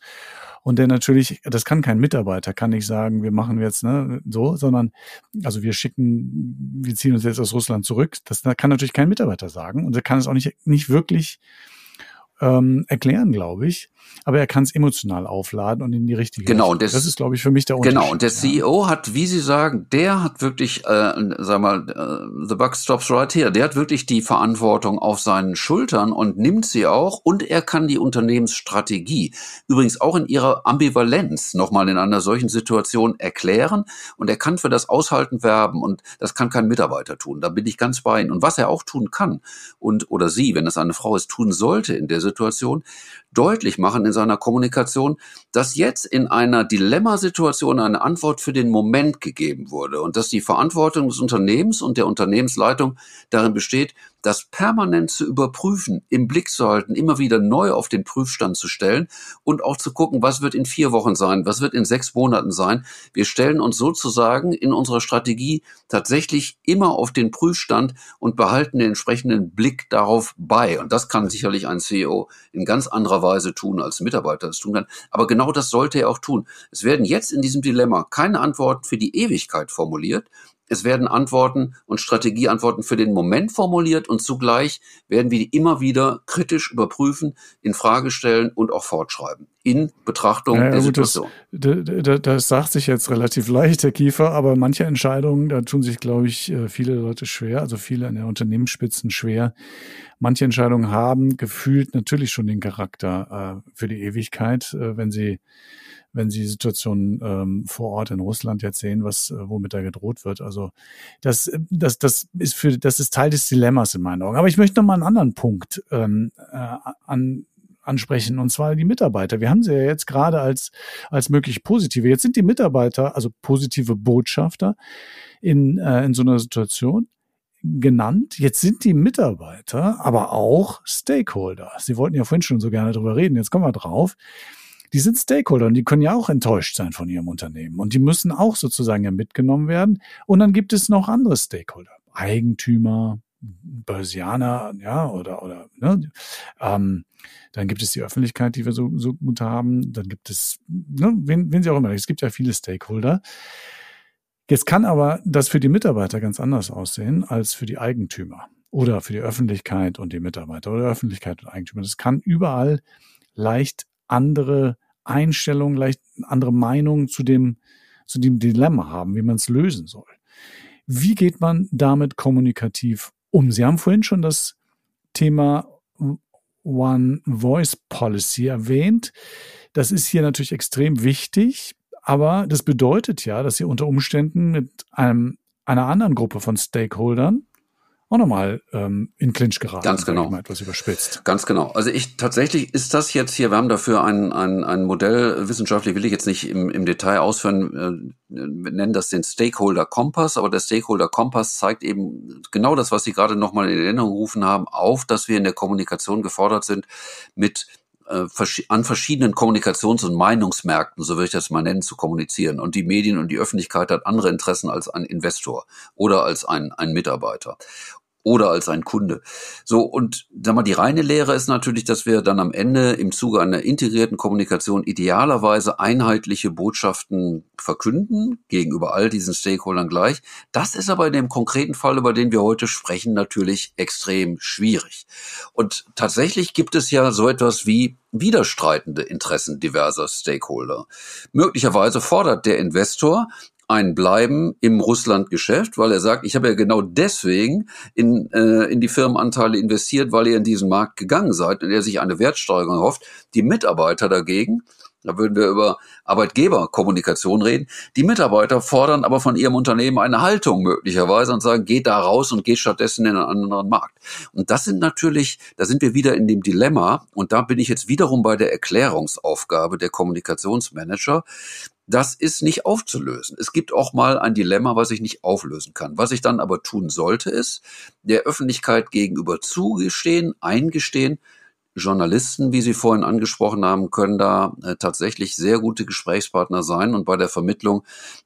Und der natürlich, das kann kein Mitarbeiter, kann nicht sagen, wir machen jetzt ne, so, sondern also wir schicken, wir ziehen uns jetzt aus Russland zurück. Das kann natürlich kein Mitarbeiter sagen und er kann es auch nicht, nicht wirklich ähm, erklären, glaube ich. Aber er kann es emotional aufladen und in die richtige Genau, und das, das ist, glaube ich, für mich der Unterschied. Genau, und der CEO ja. hat, wie Sie sagen, der hat wirklich, äh, sag mal, äh, the buck stops right here. Der hat wirklich die Verantwortung auf seinen Schultern und nimmt sie auch. Und er kann die Unternehmensstrategie übrigens auch in ihrer Ambivalenz nochmal in einer solchen Situation erklären. Und er kann für das Aushalten werben. Und das kann kein Mitarbeiter tun. Da bin ich ganz bei Ihnen. Und was er auch tun kann und oder sie, wenn es eine Frau ist, tun sollte in der Situation, deutlich machen in seiner Kommunikation, dass jetzt in einer Dilemmasituation eine Antwort für den Moment gegeben wurde und dass die Verantwortung des Unternehmens und der Unternehmensleitung darin besteht, das permanent zu überprüfen, im Blick zu halten, immer wieder neu auf den Prüfstand zu stellen und auch zu gucken, was wird in vier Wochen sein, was wird in sechs Monaten sein. Wir stellen uns sozusagen in unserer Strategie tatsächlich immer auf den Prüfstand und behalten den entsprechenden Blick darauf bei. Und das kann sicherlich ein CEO in ganz anderer Weise tun, als Mitarbeiter es tun kann. Aber genau das sollte er auch tun. Es werden jetzt in diesem Dilemma keine Antworten für die Ewigkeit formuliert, es werden Antworten und Strategieantworten für den Moment formuliert und zugleich werden wir die immer wieder kritisch überprüfen, in Frage stellen und auch fortschreiben in Betrachtung ja, der gut, Situation. Das, das, das, sagt sich jetzt relativ leicht, Herr Kiefer, aber manche Entscheidungen, da tun sich, glaube ich, äh, viele Leute schwer, also viele an der Unternehmensspitzen schwer. Manche Entscheidungen haben gefühlt natürlich schon den Charakter äh, für die Ewigkeit, äh, wenn sie wenn Sie die Situation ähm, vor Ort in Russland jetzt sehen, was äh, womit da gedroht wird. Also das, das, das ist für das ist Teil des Dilemmas in meinen Augen. Aber ich möchte noch mal einen anderen Punkt ähm, äh, an ansprechen, und zwar die Mitarbeiter. Wir haben sie ja jetzt gerade als, als möglich positive. Jetzt sind die Mitarbeiter, also positive Botschafter in, äh, in so einer Situation genannt. Jetzt sind die Mitarbeiter aber auch Stakeholder. Sie wollten ja vorhin schon so gerne drüber reden. Jetzt kommen wir drauf die sind Stakeholder und die können ja auch enttäuscht sein von ihrem Unternehmen. Und die müssen auch sozusagen ja mitgenommen werden. Und dann gibt es noch andere Stakeholder. Eigentümer, Börsianer, ja, oder, oder, ne, ähm, dann gibt es die Öffentlichkeit, die wir so, so gut haben. Dann gibt es, ne, wen, wen sie auch immer. Es gibt ja viele Stakeholder. Jetzt kann aber das für die Mitarbeiter ganz anders aussehen als für die Eigentümer oder für die Öffentlichkeit und die Mitarbeiter oder Öffentlichkeit und Eigentümer. Das kann überall leicht andere Einstellungen, leicht andere Meinungen zu dem, zu dem Dilemma haben, wie man es lösen soll. Wie geht man damit kommunikativ um? Sie haben vorhin schon das Thema One Voice Policy erwähnt. Das ist hier natürlich extrem wichtig, aber das bedeutet ja, dass Sie unter Umständen mit einem, einer anderen Gruppe von Stakeholdern auch nochmal ähm, in Clinch geraten. Ganz genau. Mal etwas überspitzt. Ganz genau. Also ich tatsächlich ist das jetzt hier, wir haben dafür ein, ein, ein Modell, wissenschaftlich will ich jetzt nicht im, im Detail ausführen, äh, wir nennen das den Stakeholder Kompass, aber der Stakeholder Kompass zeigt eben genau das, was Sie gerade nochmal in Erinnerung gerufen haben, auf, dass wir in der Kommunikation gefordert sind, mit äh, an verschiedenen Kommunikations- und Meinungsmärkten, so würde ich das mal nennen, zu kommunizieren. Und die Medien und die Öffentlichkeit hat andere Interessen als ein Investor oder als ein, ein Mitarbeiter oder als ein Kunde. So, und sag mal, die reine Lehre ist natürlich, dass wir dann am Ende im Zuge einer integrierten Kommunikation idealerweise einheitliche Botschaften verkünden, gegenüber all diesen Stakeholdern gleich. Das ist aber in dem konkreten Fall, über den wir heute sprechen, natürlich extrem schwierig. Und tatsächlich gibt es ja so etwas wie widerstreitende Interessen diverser Stakeholder. Möglicherweise fordert der Investor ein Bleiben im Russland-Geschäft, weil er sagt, ich habe ja genau deswegen in, äh, in die Firmenanteile investiert, weil ihr in diesen Markt gegangen seid und er sich eine Wertsteigerung hofft. Die Mitarbeiter dagegen, da würden wir über Arbeitgeberkommunikation reden. Die Mitarbeiter fordern aber von ihrem Unternehmen eine Haltung möglicherweise und sagen, geht da raus und geht stattdessen in einen anderen Markt. Und das sind natürlich, da sind wir wieder in dem Dilemma und da bin ich jetzt wiederum bei der Erklärungsaufgabe der Kommunikationsmanager. Das ist nicht aufzulösen. Es gibt auch mal ein Dilemma, was ich nicht auflösen kann. Was ich dann aber tun sollte, ist der Öffentlichkeit gegenüber zugestehen, eingestehen, Journalisten, wie Sie vorhin angesprochen haben, können da äh, tatsächlich sehr gute Gesprächspartner sein und bei der Vermittlung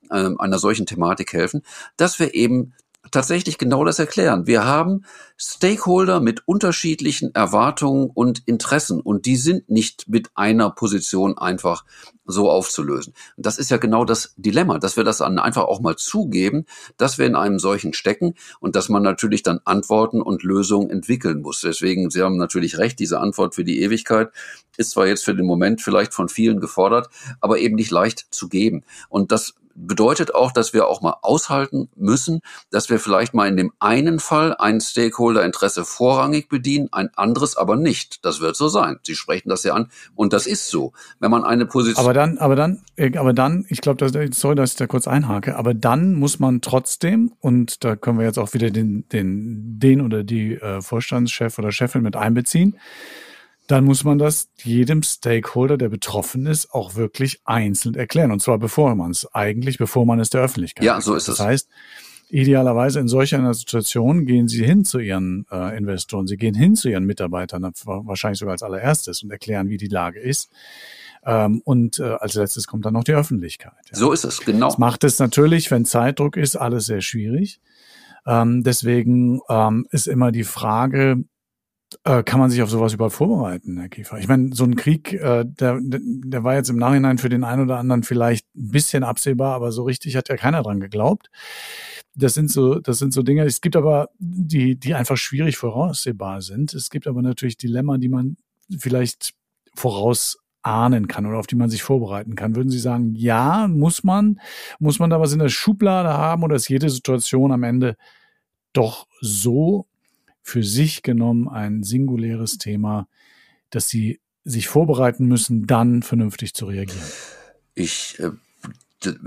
äh, einer solchen Thematik helfen, dass wir eben tatsächlich genau das erklären. Wir haben Stakeholder mit unterschiedlichen Erwartungen und Interessen und die sind nicht mit einer Position einfach so aufzulösen. Das ist ja genau das Dilemma, dass wir das dann einfach auch mal zugeben, dass wir in einem solchen stecken und dass man natürlich dann Antworten und Lösungen entwickeln muss. Deswegen, Sie haben natürlich recht, diese Antwort für die Ewigkeit ist zwar jetzt für den Moment vielleicht von vielen gefordert, aber eben nicht leicht zu geben. Und das bedeutet auch, dass wir auch mal aushalten müssen, dass wir vielleicht mal in dem einen Fall ein Stakeholder-Interesse vorrangig bedienen, ein anderes aber nicht. Das wird so sein. Sie sprechen das ja an und das ist so. Wenn man eine Position. Aber dann, aber dann, äh, aber dann, ich glaube, sorry, dass ich da kurz einhake, aber dann muss man trotzdem, und da können wir jetzt auch wieder den, den, den oder die äh, Vorstandschef oder Chefin mit einbeziehen, dann muss man das jedem Stakeholder, der betroffen ist, auch wirklich einzeln erklären. Und zwar bevor man es eigentlich, bevor man es der Öffentlichkeit. Ja, so ist es. Das heißt, idealerweise in solch einer Situation gehen sie hin zu ihren äh, Investoren, sie gehen hin zu ihren Mitarbeitern, wahrscheinlich sogar als allererstes und erklären, wie die Lage ist. Ähm, und äh, als letztes kommt dann noch die Öffentlichkeit. Ja. So ist es, genau. Das macht es natürlich, wenn Zeitdruck ist, alles sehr schwierig. Ähm, deswegen ähm, ist immer die Frage, äh, kann man sich auf sowas überhaupt vorbereiten, Herr Kiefer? Ich meine, so ein Krieg, äh, der, der war jetzt im Nachhinein für den einen oder anderen vielleicht ein bisschen absehbar, aber so richtig hat ja keiner dran geglaubt. Das sind so, das sind so Dinge. Es gibt aber die, die einfach schwierig voraussehbar sind. Es gibt aber natürlich Dilemma, die man vielleicht vorausahnen kann oder auf die man sich vorbereiten kann. Würden Sie sagen, ja, muss man, muss man da was in der Schublade haben oder ist jede Situation am Ende doch so für sich genommen ein singuläres Thema, dass sie sich vorbereiten müssen, dann vernünftig zu reagieren? Ich äh,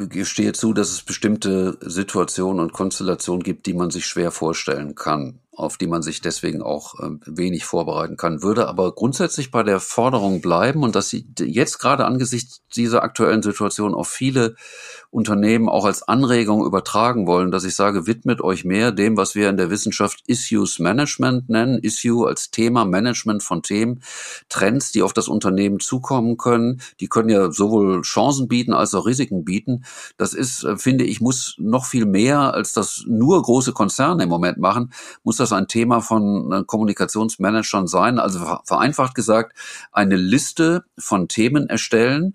gestehe zu, dass es bestimmte Situationen und Konstellationen gibt, die man sich schwer vorstellen kann auf die man sich deswegen auch äh, wenig vorbereiten kann, würde aber grundsätzlich bei der Forderung bleiben und dass sie jetzt gerade angesichts dieser aktuellen Situation auf viele Unternehmen auch als Anregung übertragen wollen, dass ich sage, widmet euch mehr dem, was wir in der Wissenschaft Issues Management nennen. Issue als Thema Management von Themen, Trends, die auf das Unternehmen zukommen können. Die können ja sowohl Chancen bieten als auch Risiken bieten. Das ist, äh, finde ich, muss noch viel mehr als das nur große Konzerne im Moment machen, muss das ein Thema von äh, Kommunikationsmanagern sein. Also vereinfacht gesagt, eine Liste von Themen erstellen,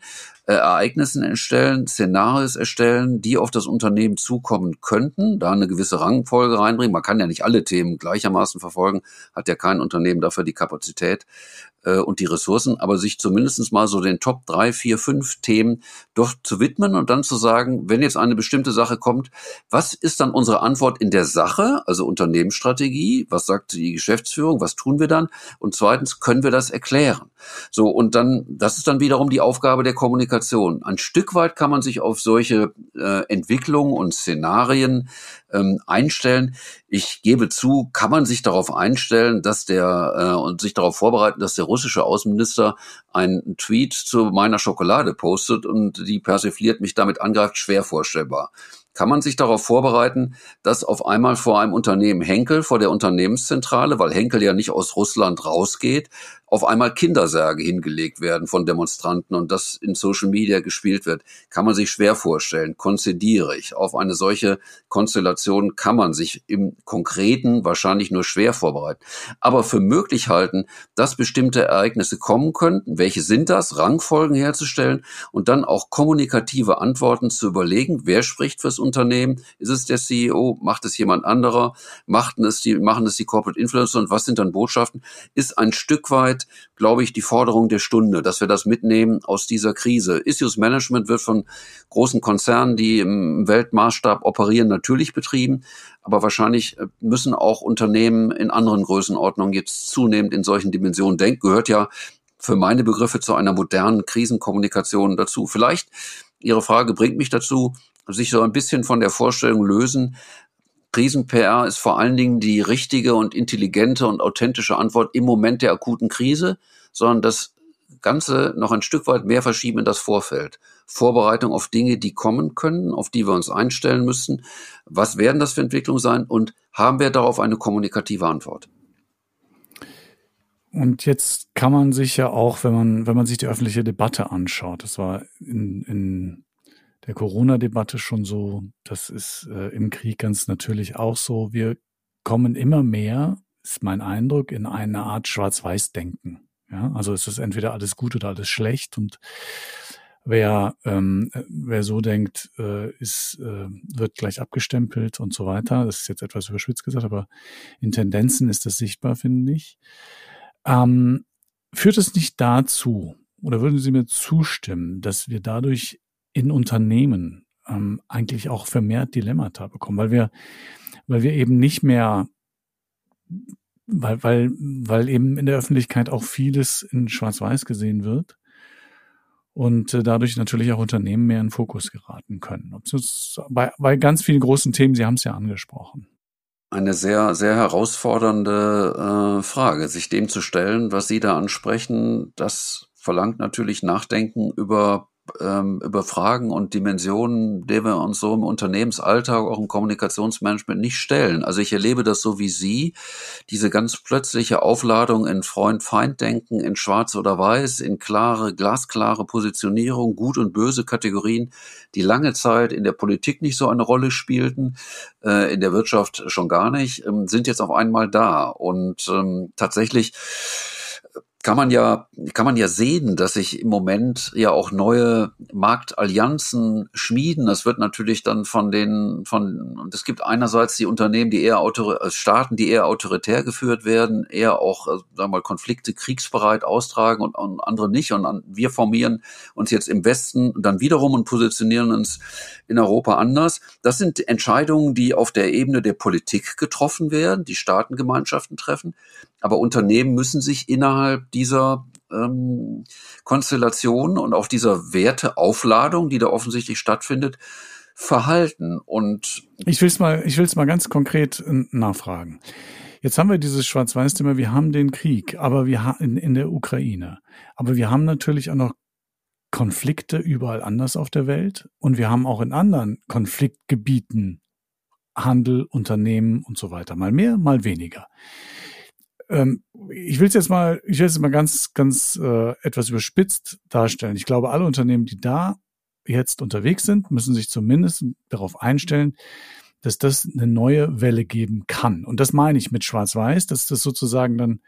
äh, Ereignissen erstellen, Szenarios erstellen, die auf das Unternehmen zukommen könnten, da eine gewisse Rangfolge reinbringen. Man kann ja nicht alle Themen gleichermaßen verfolgen, hat ja kein Unternehmen dafür die Kapazität äh, und die Ressourcen, aber sich zumindest mal so den Top drei, vier, fünf Themen doch zu widmen und dann zu sagen, wenn jetzt eine bestimmte Sache kommt, was ist dann unsere Antwort in der Sache, also Unternehmensstrategie, was sagt die Geschäftsführung, was tun wir dann? Und zweitens, können wir das erklären? So, und dann, das ist dann wiederum die Aufgabe der Kommunikation. Ein Stück weit kann man sich auf solche äh, Entwicklungen und Szenarien ähm, einstellen. Ich gebe zu, kann man sich darauf einstellen, dass der äh, und sich darauf vorbereiten, dass der russische Außenminister einen Tweet zu meiner Schokolade postet und die persifliert mich damit angreift, schwer vorstellbar kann man sich darauf vorbereiten, dass auf einmal vor einem Unternehmen Henkel, vor der Unternehmenszentrale, weil Henkel ja nicht aus Russland rausgeht, auf einmal Kindersärge hingelegt werden von Demonstranten und das in Social Media gespielt wird, kann man sich schwer vorstellen, konzidiere ich. Auf eine solche Konstellation kann man sich im Konkreten wahrscheinlich nur schwer vorbereiten. Aber für möglich halten, dass bestimmte Ereignisse kommen könnten, welche sind das, Rangfolgen herzustellen und dann auch kommunikative Antworten zu überlegen, wer spricht fürs Unternehmen, ist es der CEO, macht es jemand anderer, machten es die, machen es die Corporate Influencer? Und was sind dann Botschaften, ist ein Stück weit glaube ich, die Forderung der Stunde, dass wir das mitnehmen aus dieser Krise. Issues Management wird von großen Konzernen, die im Weltmaßstab operieren, natürlich betrieben, aber wahrscheinlich äh, müssen auch Unternehmen in anderen Größenordnungen jetzt zunehmend in solchen Dimensionen denken. Gehört ja für meine Begriffe zu einer modernen Krisenkommunikation dazu. Vielleicht Ihre Frage bringt mich dazu, sich so ein bisschen von der Vorstellung lösen, Krisen-PR ist vor allen Dingen die richtige und intelligente und authentische Antwort im Moment der akuten Krise, sondern das Ganze noch ein Stück weit mehr verschieben in das Vorfeld. Vorbereitung auf Dinge, die kommen können, auf die wir uns einstellen müssen. Was werden das für Entwicklungen sein und haben wir darauf eine kommunikative Antwort? Und jetzt kann man sich ja auch, wenn man, wenn man sich die öffentliche Debatte anschaut, das war in, in der Corona-Debatte schon so. Das ist äh, im Krieg ganz natürlich auch so. Wir kommen immer mehr, ist mein Eindruck, in eine Art Schwarz-Weiß-Denken. Ja, also es ist entweder alles gut oder alles schlecht und wer ähm, wer so denkt, äh, ist äh, wird gleich abgestempelt und so weiter. Das ist jetzt etwas überschwitzt gesagt, aber in Tendenzen ist das sichtbar, finde ich. Ähm, führt es nicht dazu, oder würden Sie mir zustimmen, dass wir dadurch in Unternehmen ähm, eigentlich auch vermehrt Dilemmata bekommen, weil wir, weil wir eben nicht mehr, weil, weil, weil eben in der Öffentlichkeit auch vieles in Schwarz-Weiß gesehen wird und äh, dadurch natürlich auch Unternehmen mehr in Fokus geraten können. Bei, bei ganz vielen großen Themen, Sie haben es ja angesprochen. Eine sehr, sehr herausfordernde äh, Frage, sich dem zu stellen, was Sie da ansprechen, das verlangt natürlich Nachdenken über ähm, über Fragen und Dimensionen, der wir uns so im Unternehmensalltag, auch im Kommunikationsmanagement nicht stellen. Also ich erlebe das so wie Sie, diese ganz plötzliche Aufladung in Freund-Feind-Denken, in Schwarz oder Weiß, in klare, glasklare Positionierung, Gut und Böse Kategorien, die lange Zeit in der Politik nicht so eine Rolle spielten, äh, in der Wirtschaft schon gar nicht, ähm, sind jetzt auf einmal da. Und ähm, tatsächlich kann man ja, kann man ja sehen, dass sich im Moment ja auch neue Marktallianzen schmieden. Das wird natürlich dann von den, von, und es gibt einerseits die Unternehmen, die eher autor, äh, Staaten, die eher autoritär geführt werden, eher auch, äh, sagen wir mal, Konflikte kriegsbereit austragen und, und andere nicht. Und an, wir formieren uns jetzt im Westen dann wiederum und positionieren uns in Europa anders. Das sind Entscheidungen, die auf der Ebene der Politik getroffen werden, die Staatengemeinschaften treffen. Aber Unternehmen müssen sich innerhalb dieser ähm, Konstellation und auch dieser Werteaufladung, die da offensichtlich stattfindet, verhalten. Und ich will es mal, ich will es mal ganz konkret äh, nachfragen. Jetzt haben wir dieses Schwarz-Weiß-Thema, wir haben den Krieg, aber wir in, in der Ukraine. Aber wir haben natürlich auch noch Konflikte überall anders auf der Welt und wir haben auch in anderen Konfliktgebieten Handel, Unternehmen und so weiter. Mal mehr, mal weniger. Ähm, ich will es jetzt mal, ich will es mal ganz, ganz äh, etwas überspitzt darstellen. Ich glaube, alle Unternehmen, die da jetzt unterwegs sind, müssen sich zumindest darauf einstellen, dass das eine neue Welle geben kann. Und das meine ich mit Schwarz-Weiß, dass das sozusagen dann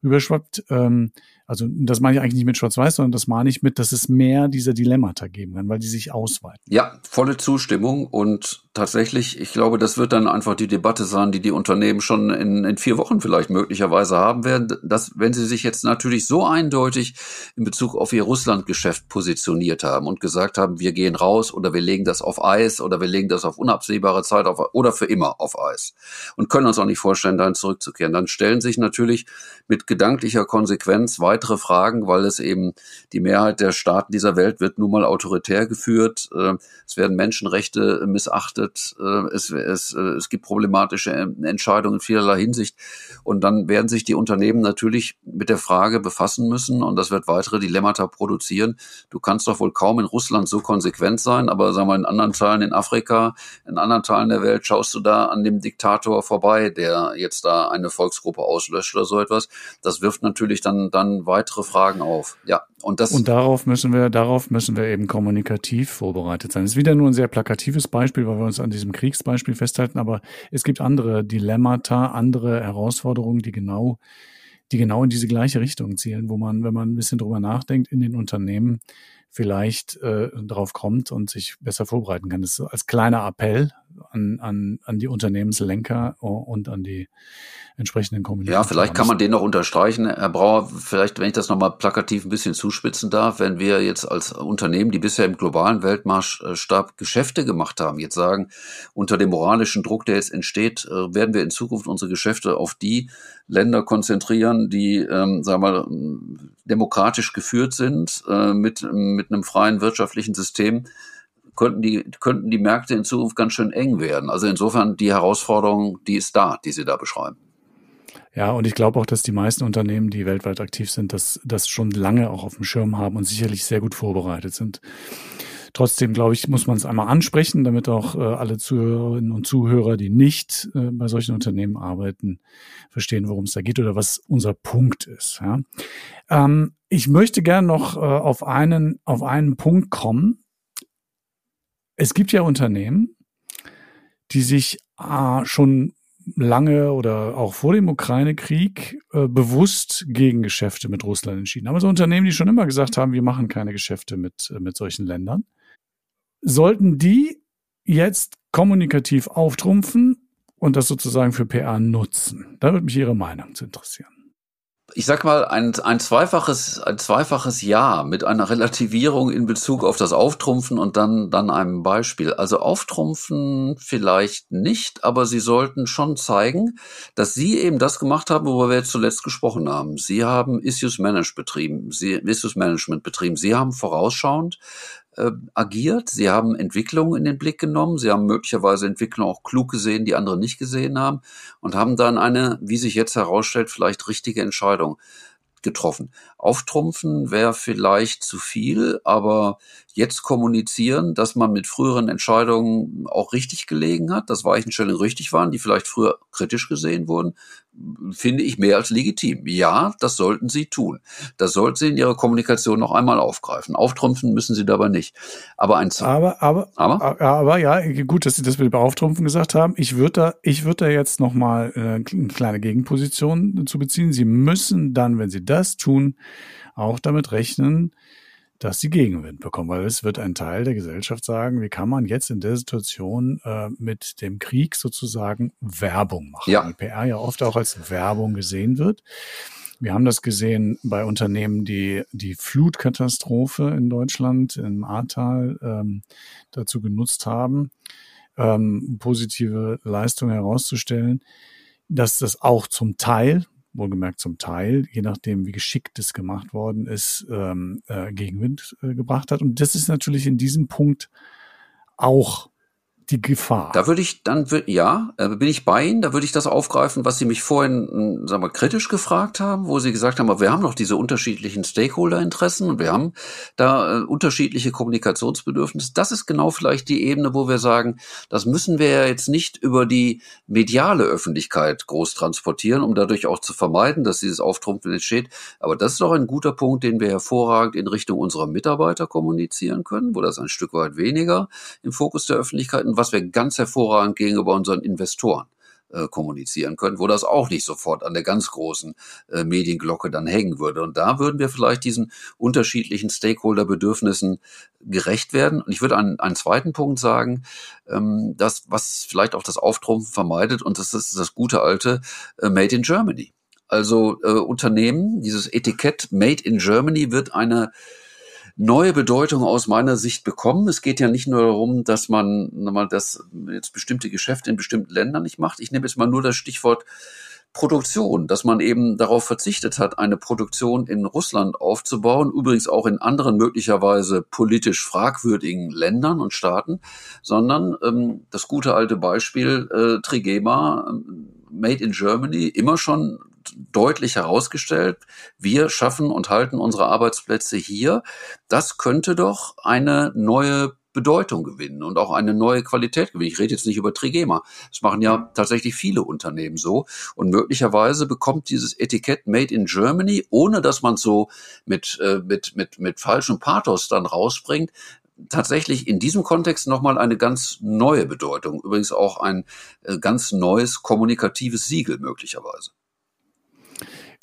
überschwappt. Ähm, also das meine ich eigentlich nicht mit Schwarz-Weiß, sondern das meine ich mit, dass es mehr dieser Dilemmata geben kann, weil die sich ausweiten. Ja, volle Zustimmung und tatsächlich, ich glaube, das wird dann einfach die Debatte sein, die die Unternehmen schon in, in vier Wochen vielleicht möglicherweise haben werden, dass wenn sie sich jetzt natürlich so eindeutig in Bezug auf ihr Russlandgeschäft positioniert haben und gesagt haben, wir gehen raus oder wir legen das auf Eis oder wir legen das auf unabsehbare Zeit auf, oder für immer auf Eis und können uns auch nicht vorstellen, dahin zurückzukehren, dann stellen sich natürlich mit gedanklicher Konsequenz weitere Fragen, weil es eben die Mehrheit der Staaten dieser Welt wird nun mal autoritär geführt. Äh, es werden Menschenrechte missachtet. Äh, es, es, äh, es gibt problematische Entscheidungen in vielerlei Hinsicht. Und dann werden sich die Unternehmen natürlich mit der Frage befassen müssen und das wird weitere Dilemmata produzieren. Du kannst doch wohl kaum in Russland so konsequent sein, aber sagen wir in anderen Teilen in Afrika, in anderen Teilen der Welt schaust du da an dem Diktator vorbei, der jetzt da eine Volksgruppe auslöscht oder so etwas das wirft natürlich dann, dann weitere Fragen auf. Ja. Und, das und darauf müssen wir, darauf müssen wir eben kommunikativ vorbereitet sein. Das ist wieder nur ein sehr plakatives Beispiel, weil wir uns an diesem Kriegsbeispiel festhalten, aber es gibt andere Dilemmata, andere Herausforderungen, die genau, die genau in diese gleiche Richtung zielen, wo man, wenn man ein bisschen drüber nachdenkt, in den Unternehmen vielleicht äh, drauf kommt und sich besser vorbereiten kann. Das ist als kleiner Appell an, an, an die Unternehmenslenker und an die entsprechenden Kommunikationen. Ja, vielleicht kann man den noch unterstreichen, Herr Brauer, vielleicht, wenn ich das nochmal plakativ ein bisschen zuspitzen darf, wenn wir jetzt als Unternehmen, die bisher im globalen Weltmaßstab Geschäfte gemacht haben, jetzt sagen, unter dem moralischen Druck, der jetzt entsteht, äh, werden wir in Zukunft unsere Geschäfte auf die Länder konzentrieren, die, ähm, sagen wir mal, demokratisch geführt sind, äh, mit, mit einem freien wirtschaftlichen System, könnten die, könnten die Märkte in Zukunft ganz schön eng werden. Also insofern die Herausforderung, die ist da, die Sie da beschreiben. Ja, und ich glaube auch, dass die meisten Unternehmen, die weltweit aktiv sind, das, das schon lange auch auf dem Schirm haben und sicherlich sehr gut vorbereitet sind. Trotzdem, glaube ich, muss man es einmal ansprechen, damit auch äh, alle Zuhörerinnen und Zuhörer, die nicht äh, bei solchen Unternehmen arbeiten, verstehen, worum es da geht oder was unser Punkt ist. Ja. Ähm, ich möchte gerne noch äh, auf einen auf einen Punkt kommen. Es gibt ja Unternehmen, die sich äh, schon lange oder auch vor dem Ukraine-Krieg äh, bewusst gegen Geschäfte mit Russland entschieden haben. Also Unternehmen, die schon immer gesagt haben, wir machen keine Geschäfte mit, äh, mit solchen Ländern. Sollten die jetzt kommunikativ auftrumpfen und das sozusagen für PR nutzen? Da würde mich Ihre Meinung zu interessieren ich sag mal, ein, ein zweifaches, ein zweifaches Ja mit einer Relativierung in Bezug auf das Auftrumpfen und dann, dann einem Beispiel. Also Auftrumpfen vielleicht nicht, aber Sie sollten schon zeigen, dass Sie eben das gemacht haben, worüber wir jetzt zuletzt gesprochen haben. Sie haben Issues Management betrieben, Sie, Issues Management betrieben. Sie haben vorausschauend agiert. Sie haben Entwicklungen in den Blick genommen. Sie haben möglicherweise Entwicklungen auch klug gesehen, die andere nicht gesehen haben und haben dann eine, wie sich jetzt herausstellt, vielleicht richtige Entscheidung getroffen. Auftrumpfen wäre vielleicht zu viel, aber jetzt kommunizieren, dass man mit früheren Entscheidungen auch richtig gelegen hat, dass Weichenstellungen richtig waren, die vielleicht früher kritisch gesehen wurden, finde ich mehr als legitim. Ja, das sollten Sie tun. Das sollten Sie in Ihrer Kommunikation noch einmal aufgreifen. Auftrumpfen müssen Sie dabei nicht. Aber ein aber, aber, aber, aber ja, gut, dass Sie das mit dem Auftrumpfen gesagt haben. Ich würde da, ich würde da jetzt noch mal äh, eine kleine Gegenposition zu beziehen. Sie müssen dann, wenn Sie das tun, auch damit rechnen, dass sie Gegenwind bekommen, weil es wird ein Teil der Gesellschaft sagen, wie kann man jetzt in der Situation äh, mit dem Krieg sozusagen Werbung machen, ja. die PR ja oft auch als Werbung gesehen wird. Wir haben das gesehen bei Unternehmen, die die Flutkatastrophe in Deutschland im Ahrtal ähm, dazu genutzt haben, ähm, positive Leistungen herauszustellen, dass das auch zum Teil wohlgemerkt zum Teil, je nachdem, wie geschickt es gemacht worden ist, ähm, äh, Gegenwind äh, gebracht hat. Und das ist natürlich in diesem Punkt auch die Gefahr. Da würde ich dann, ja, äh, bin ich bei Ihnen, da würde ich das aufgreifen, was Sie mich vorhin, hm, sagen wir, kritisch gefragt haben, wo Sie gesagt haben, wir haben noch diese unterschiedlichen Stakeholder-Interessen und wir haben da äh, unterschiedliche Kommunikationsbedürfnisse. Das ist genau vielleicht die Ebene, wo wir sagen, das müssen wir ja jetzt nicht über die mediale Öffentlichkeit groß transportieren, um dadurch auch zu vermeiden, dass dieses Auftrumpfen entsteht. Aber das ist doch ein guter Punkt, den wir hervorragend in Richtung unserer Mitarbeiter kommunizieren können, wo das ein Stück weit weniger im Fokus der Öffentlichkeit was wir ganz hervorragend gegenüber unseren Investoren äh, kommunizieren können, wo das auch nicht sofort an der ganz großen äh, Medienglocke dann hängen würde. Und da würden wir vielleicht diesen unterschiedlichen Stakeholder-Bedürfnissen gerecht werden. Und ich würde einen, einen zweiten Punkt sagen, ähm, das, was vielleicht auch das Auftrumpfen vermeidet, und das ist das gute alte äh, Made in Germany. Also äh, Unternehmen, dieses Etikett Made in Germany wird eine neue Bedeutung aus meiner Sicht bekommen. Es geht ja nicht nur darum, dass man mal das jetzt bestimmte Geschäfte in bestimmten Ländern nicht macht. Ich nehme jetzt mal nur das Stichwort Produktion, dass man eben darauf verzichtet hat, eine Produktion in Russland aufzubauen, übrigens auch in anderen möglicherweise politisch fragwürdigen Ländern und Staaten, sondern ähm, das gute alte Beispiel äh, Trigema, ähm, Made in Germany, immer schon deutlich herausgestellt, wir schaffen und halten unsere Arbeitsplätze hier. Das könnte doch eine neue Bedeutung gewinnen und auch eine neue Qualität gewinnen. Ich rede jetzt nicht über Trigema. Das machen ja tatsächlich viele Unternehmen so. Und möglicherweise bekommt dieses Etikett Made in Germany, ohne dass man es so mit, äh, mit, mit, mit falschem Pathos dann rausbringt, tatsächlich in diesem Kontext nochmal eine ganz neue Bedeutung. Übrigens auch ein äh, ganz neues kommunikatives Siegel möglicherweise.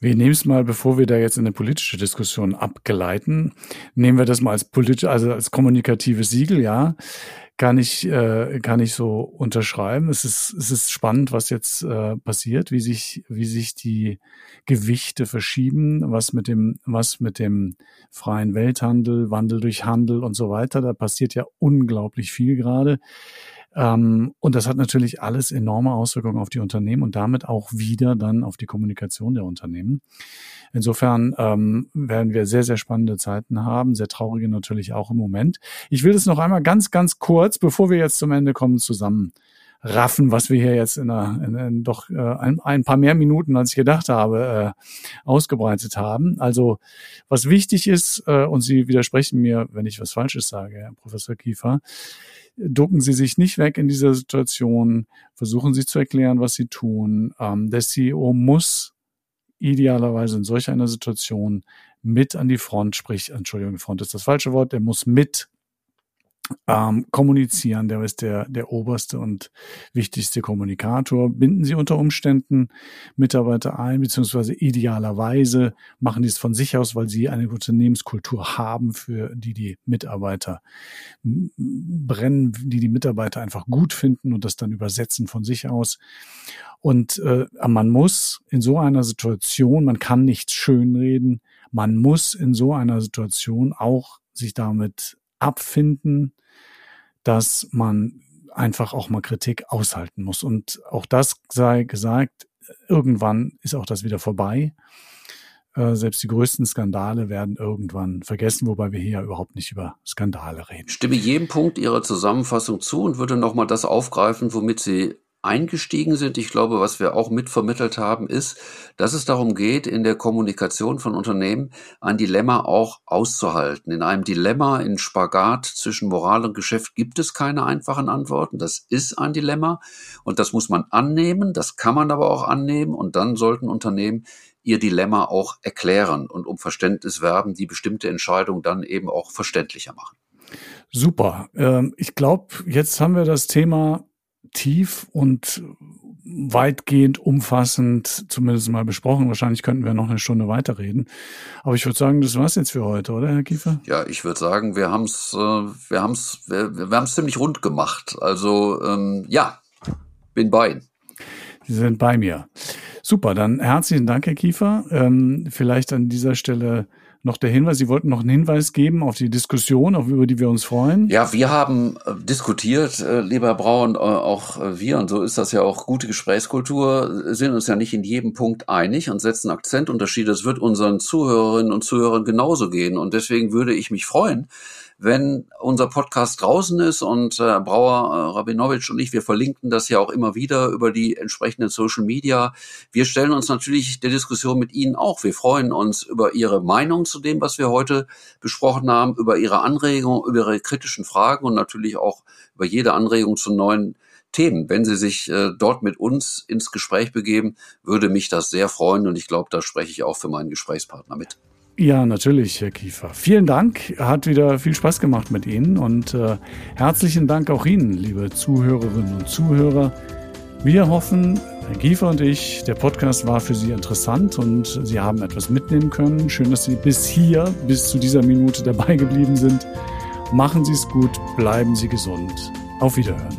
Wir nehmen es mal, bevor wir da jetzt in eine politische Diskussion abgeleiten, nehmen wir das mal als politisch, also als kommunikatives Siegel, ja. Kann ich, äh, kann ich so unterschreiben. Es ist, es ist spannend, was jetzt äh, passiert, wie sich, wie sich die Gewichte verschieben, was mit dem, was mit dem freien Welthandel, Wandel durch Handel und so weiter. Da passiert ja unglaublich viel gerade. Ähm, und das hat natürlich alles enorme Auswirkungen auf die Unternehmen und damit auch wieder dann auf die Kommunikation der Unternehmen. Insofern ähm, werden wir sehr, sehr spannende Zeiten haben, sehr traurige natürlich auch im Moment. Ich will das noch einmal ganz, ganz kurz, bevor wir jetzt zum Ende kommen, zusammen raffen, was wir hier jetzt in, einer, in, in doch äh, ein, ein paar mehr Minuten, als ich gedacht habe, äh, ausgebreitet haben. Also was wichtig ist, äh, und Sie widersprechen mir, wenn ich was Falsches sage, Herr Professor Kiefer, ducken Sie sich nicht weg in dieser Situation, versuchen Sie zu erklären, was Sie tun. Ähm, der CEO muss idealerweise in solch einer Situation mit an die Front, sprich, Entschuldigung, Front ist das falsche Wort, der muss mit ähm, kommunizieren, der ist der, der oberste und wichtigste Kommunikator. Binden Sie unter Umständen Mitarbeiter ein, beziehungsweise idealerweise machen die es von sich aus, weil sie eine Unternehmenskultur haben, für die die Mitarbeiter brennen, die die Mitarbeiter einfach gut finden und das dann übersetzen von sich aus. Und äh, man muss in so einer Situation, man kann nichts schönreden, man muss in so einer Situation auch sich damit abfinden, dass man einfach auch mal Kritik aushalten muss. Und auch das sei gesagt, irgendwann ist auch das wieder vorbei. Äh, selbst die größten Skandale werden irgendwann vergessen, wobei wir hier ja überhaupt nicht über Skandale reden. Ich stimme jedem Punkt Ihrer Zusammenfassung zu und würde nochmal das aufgreifen, womit Sie eingestiegen sind. Ich glaube, was wir auch mitvermittelt haben, ist, dass es darum geht, in der Kommunikation von Unternehmen ein Dilemma auch auszuhalten. In einem Dilemma, in Spagat zwischen Moral und Geschäft gibt es keine einfachen Antworten. Das ist ein Dilemma und das muss man annehmen. Das kann man aber auch annehmen und dann sollten Unternehmen ihr Dilemma auch erklären und um Verständnis werben, die bestimmte Entscheidung dann eben auch verständlicher machen. Super. Ähm, ich glaube, jetzt haben wir das Thema tief und weitgehend umfassend zumindest mal besprochen. Wahrscheinlich könnten wir noch eine Stunde weiterreden. Aber ich würde sagen, das war's jetzt für heute, oder, Herr Kiefer? Ja, ich würde sagen, wir haben's, äh, wir haben's, wir, wir haben's ziemlich rund gemacht. Also ähm, ja, bin bei Ihnen. Sie sind bei mir. Super, dann herzlichen Dank, Herr Kiefer. Ähm, vielleicht an dieser Stelle noch der Hinweis, Sie wollten noch einen Hinweis geben auf die Diskussion, auf über die wir uns freuen. Ja, wir haben äh, diskutiert, äh, lieber Braun, äh, auch äh, wir, und so ist das ja auch gute Gesprächskultur, sind uns ja nicht in jedem Punkt einig und setzen Akzentunterschiede. Das wird unseren Zuhörerinnen und Zuhörern genauso gehen. Und deswegen würde ich mich freuen, wenn unser Podcast draußen ist und äh, Brauer äh, Rabinowitsch und ich, wir verlinken das ja auch immer wieder über die entsprechenden Social Media. Wir stellen uns natürlich der Diskussion mit Ihnen auch. Wir freuen uns über Ihre Meinung zu dem, was wir heute besprochen haben, über Ihre Anregungen, über Ihre kritischen Fragen und natürlich auch über jede Anregung zu neuen Themen. Wenn Sie sich äh, dort mit uns ins Gespräch begeben, würde mich das sehr freuen und ich glaube, da spreche ich auch für meinen Gesprächspartner mit. Ja, natürlich, Herr Kiefer. Vielen Dank. Hat wieder viel Spaß gemacht mit Ihnen und äh, herzlichen Dank auch Ihnen, liebe Zuhörerinnen und Zuhörer. Wir hoffen, Herr Kiefer und ich, der Podcast war für Sie interessant und Sie haben etwas mitnehmen können. Schön, dass Sie bis hier, bis zu dieser Minute dabei geblieben sind. Machen Sie es gut, bleiben Sie gesund. Auf Wiederhören.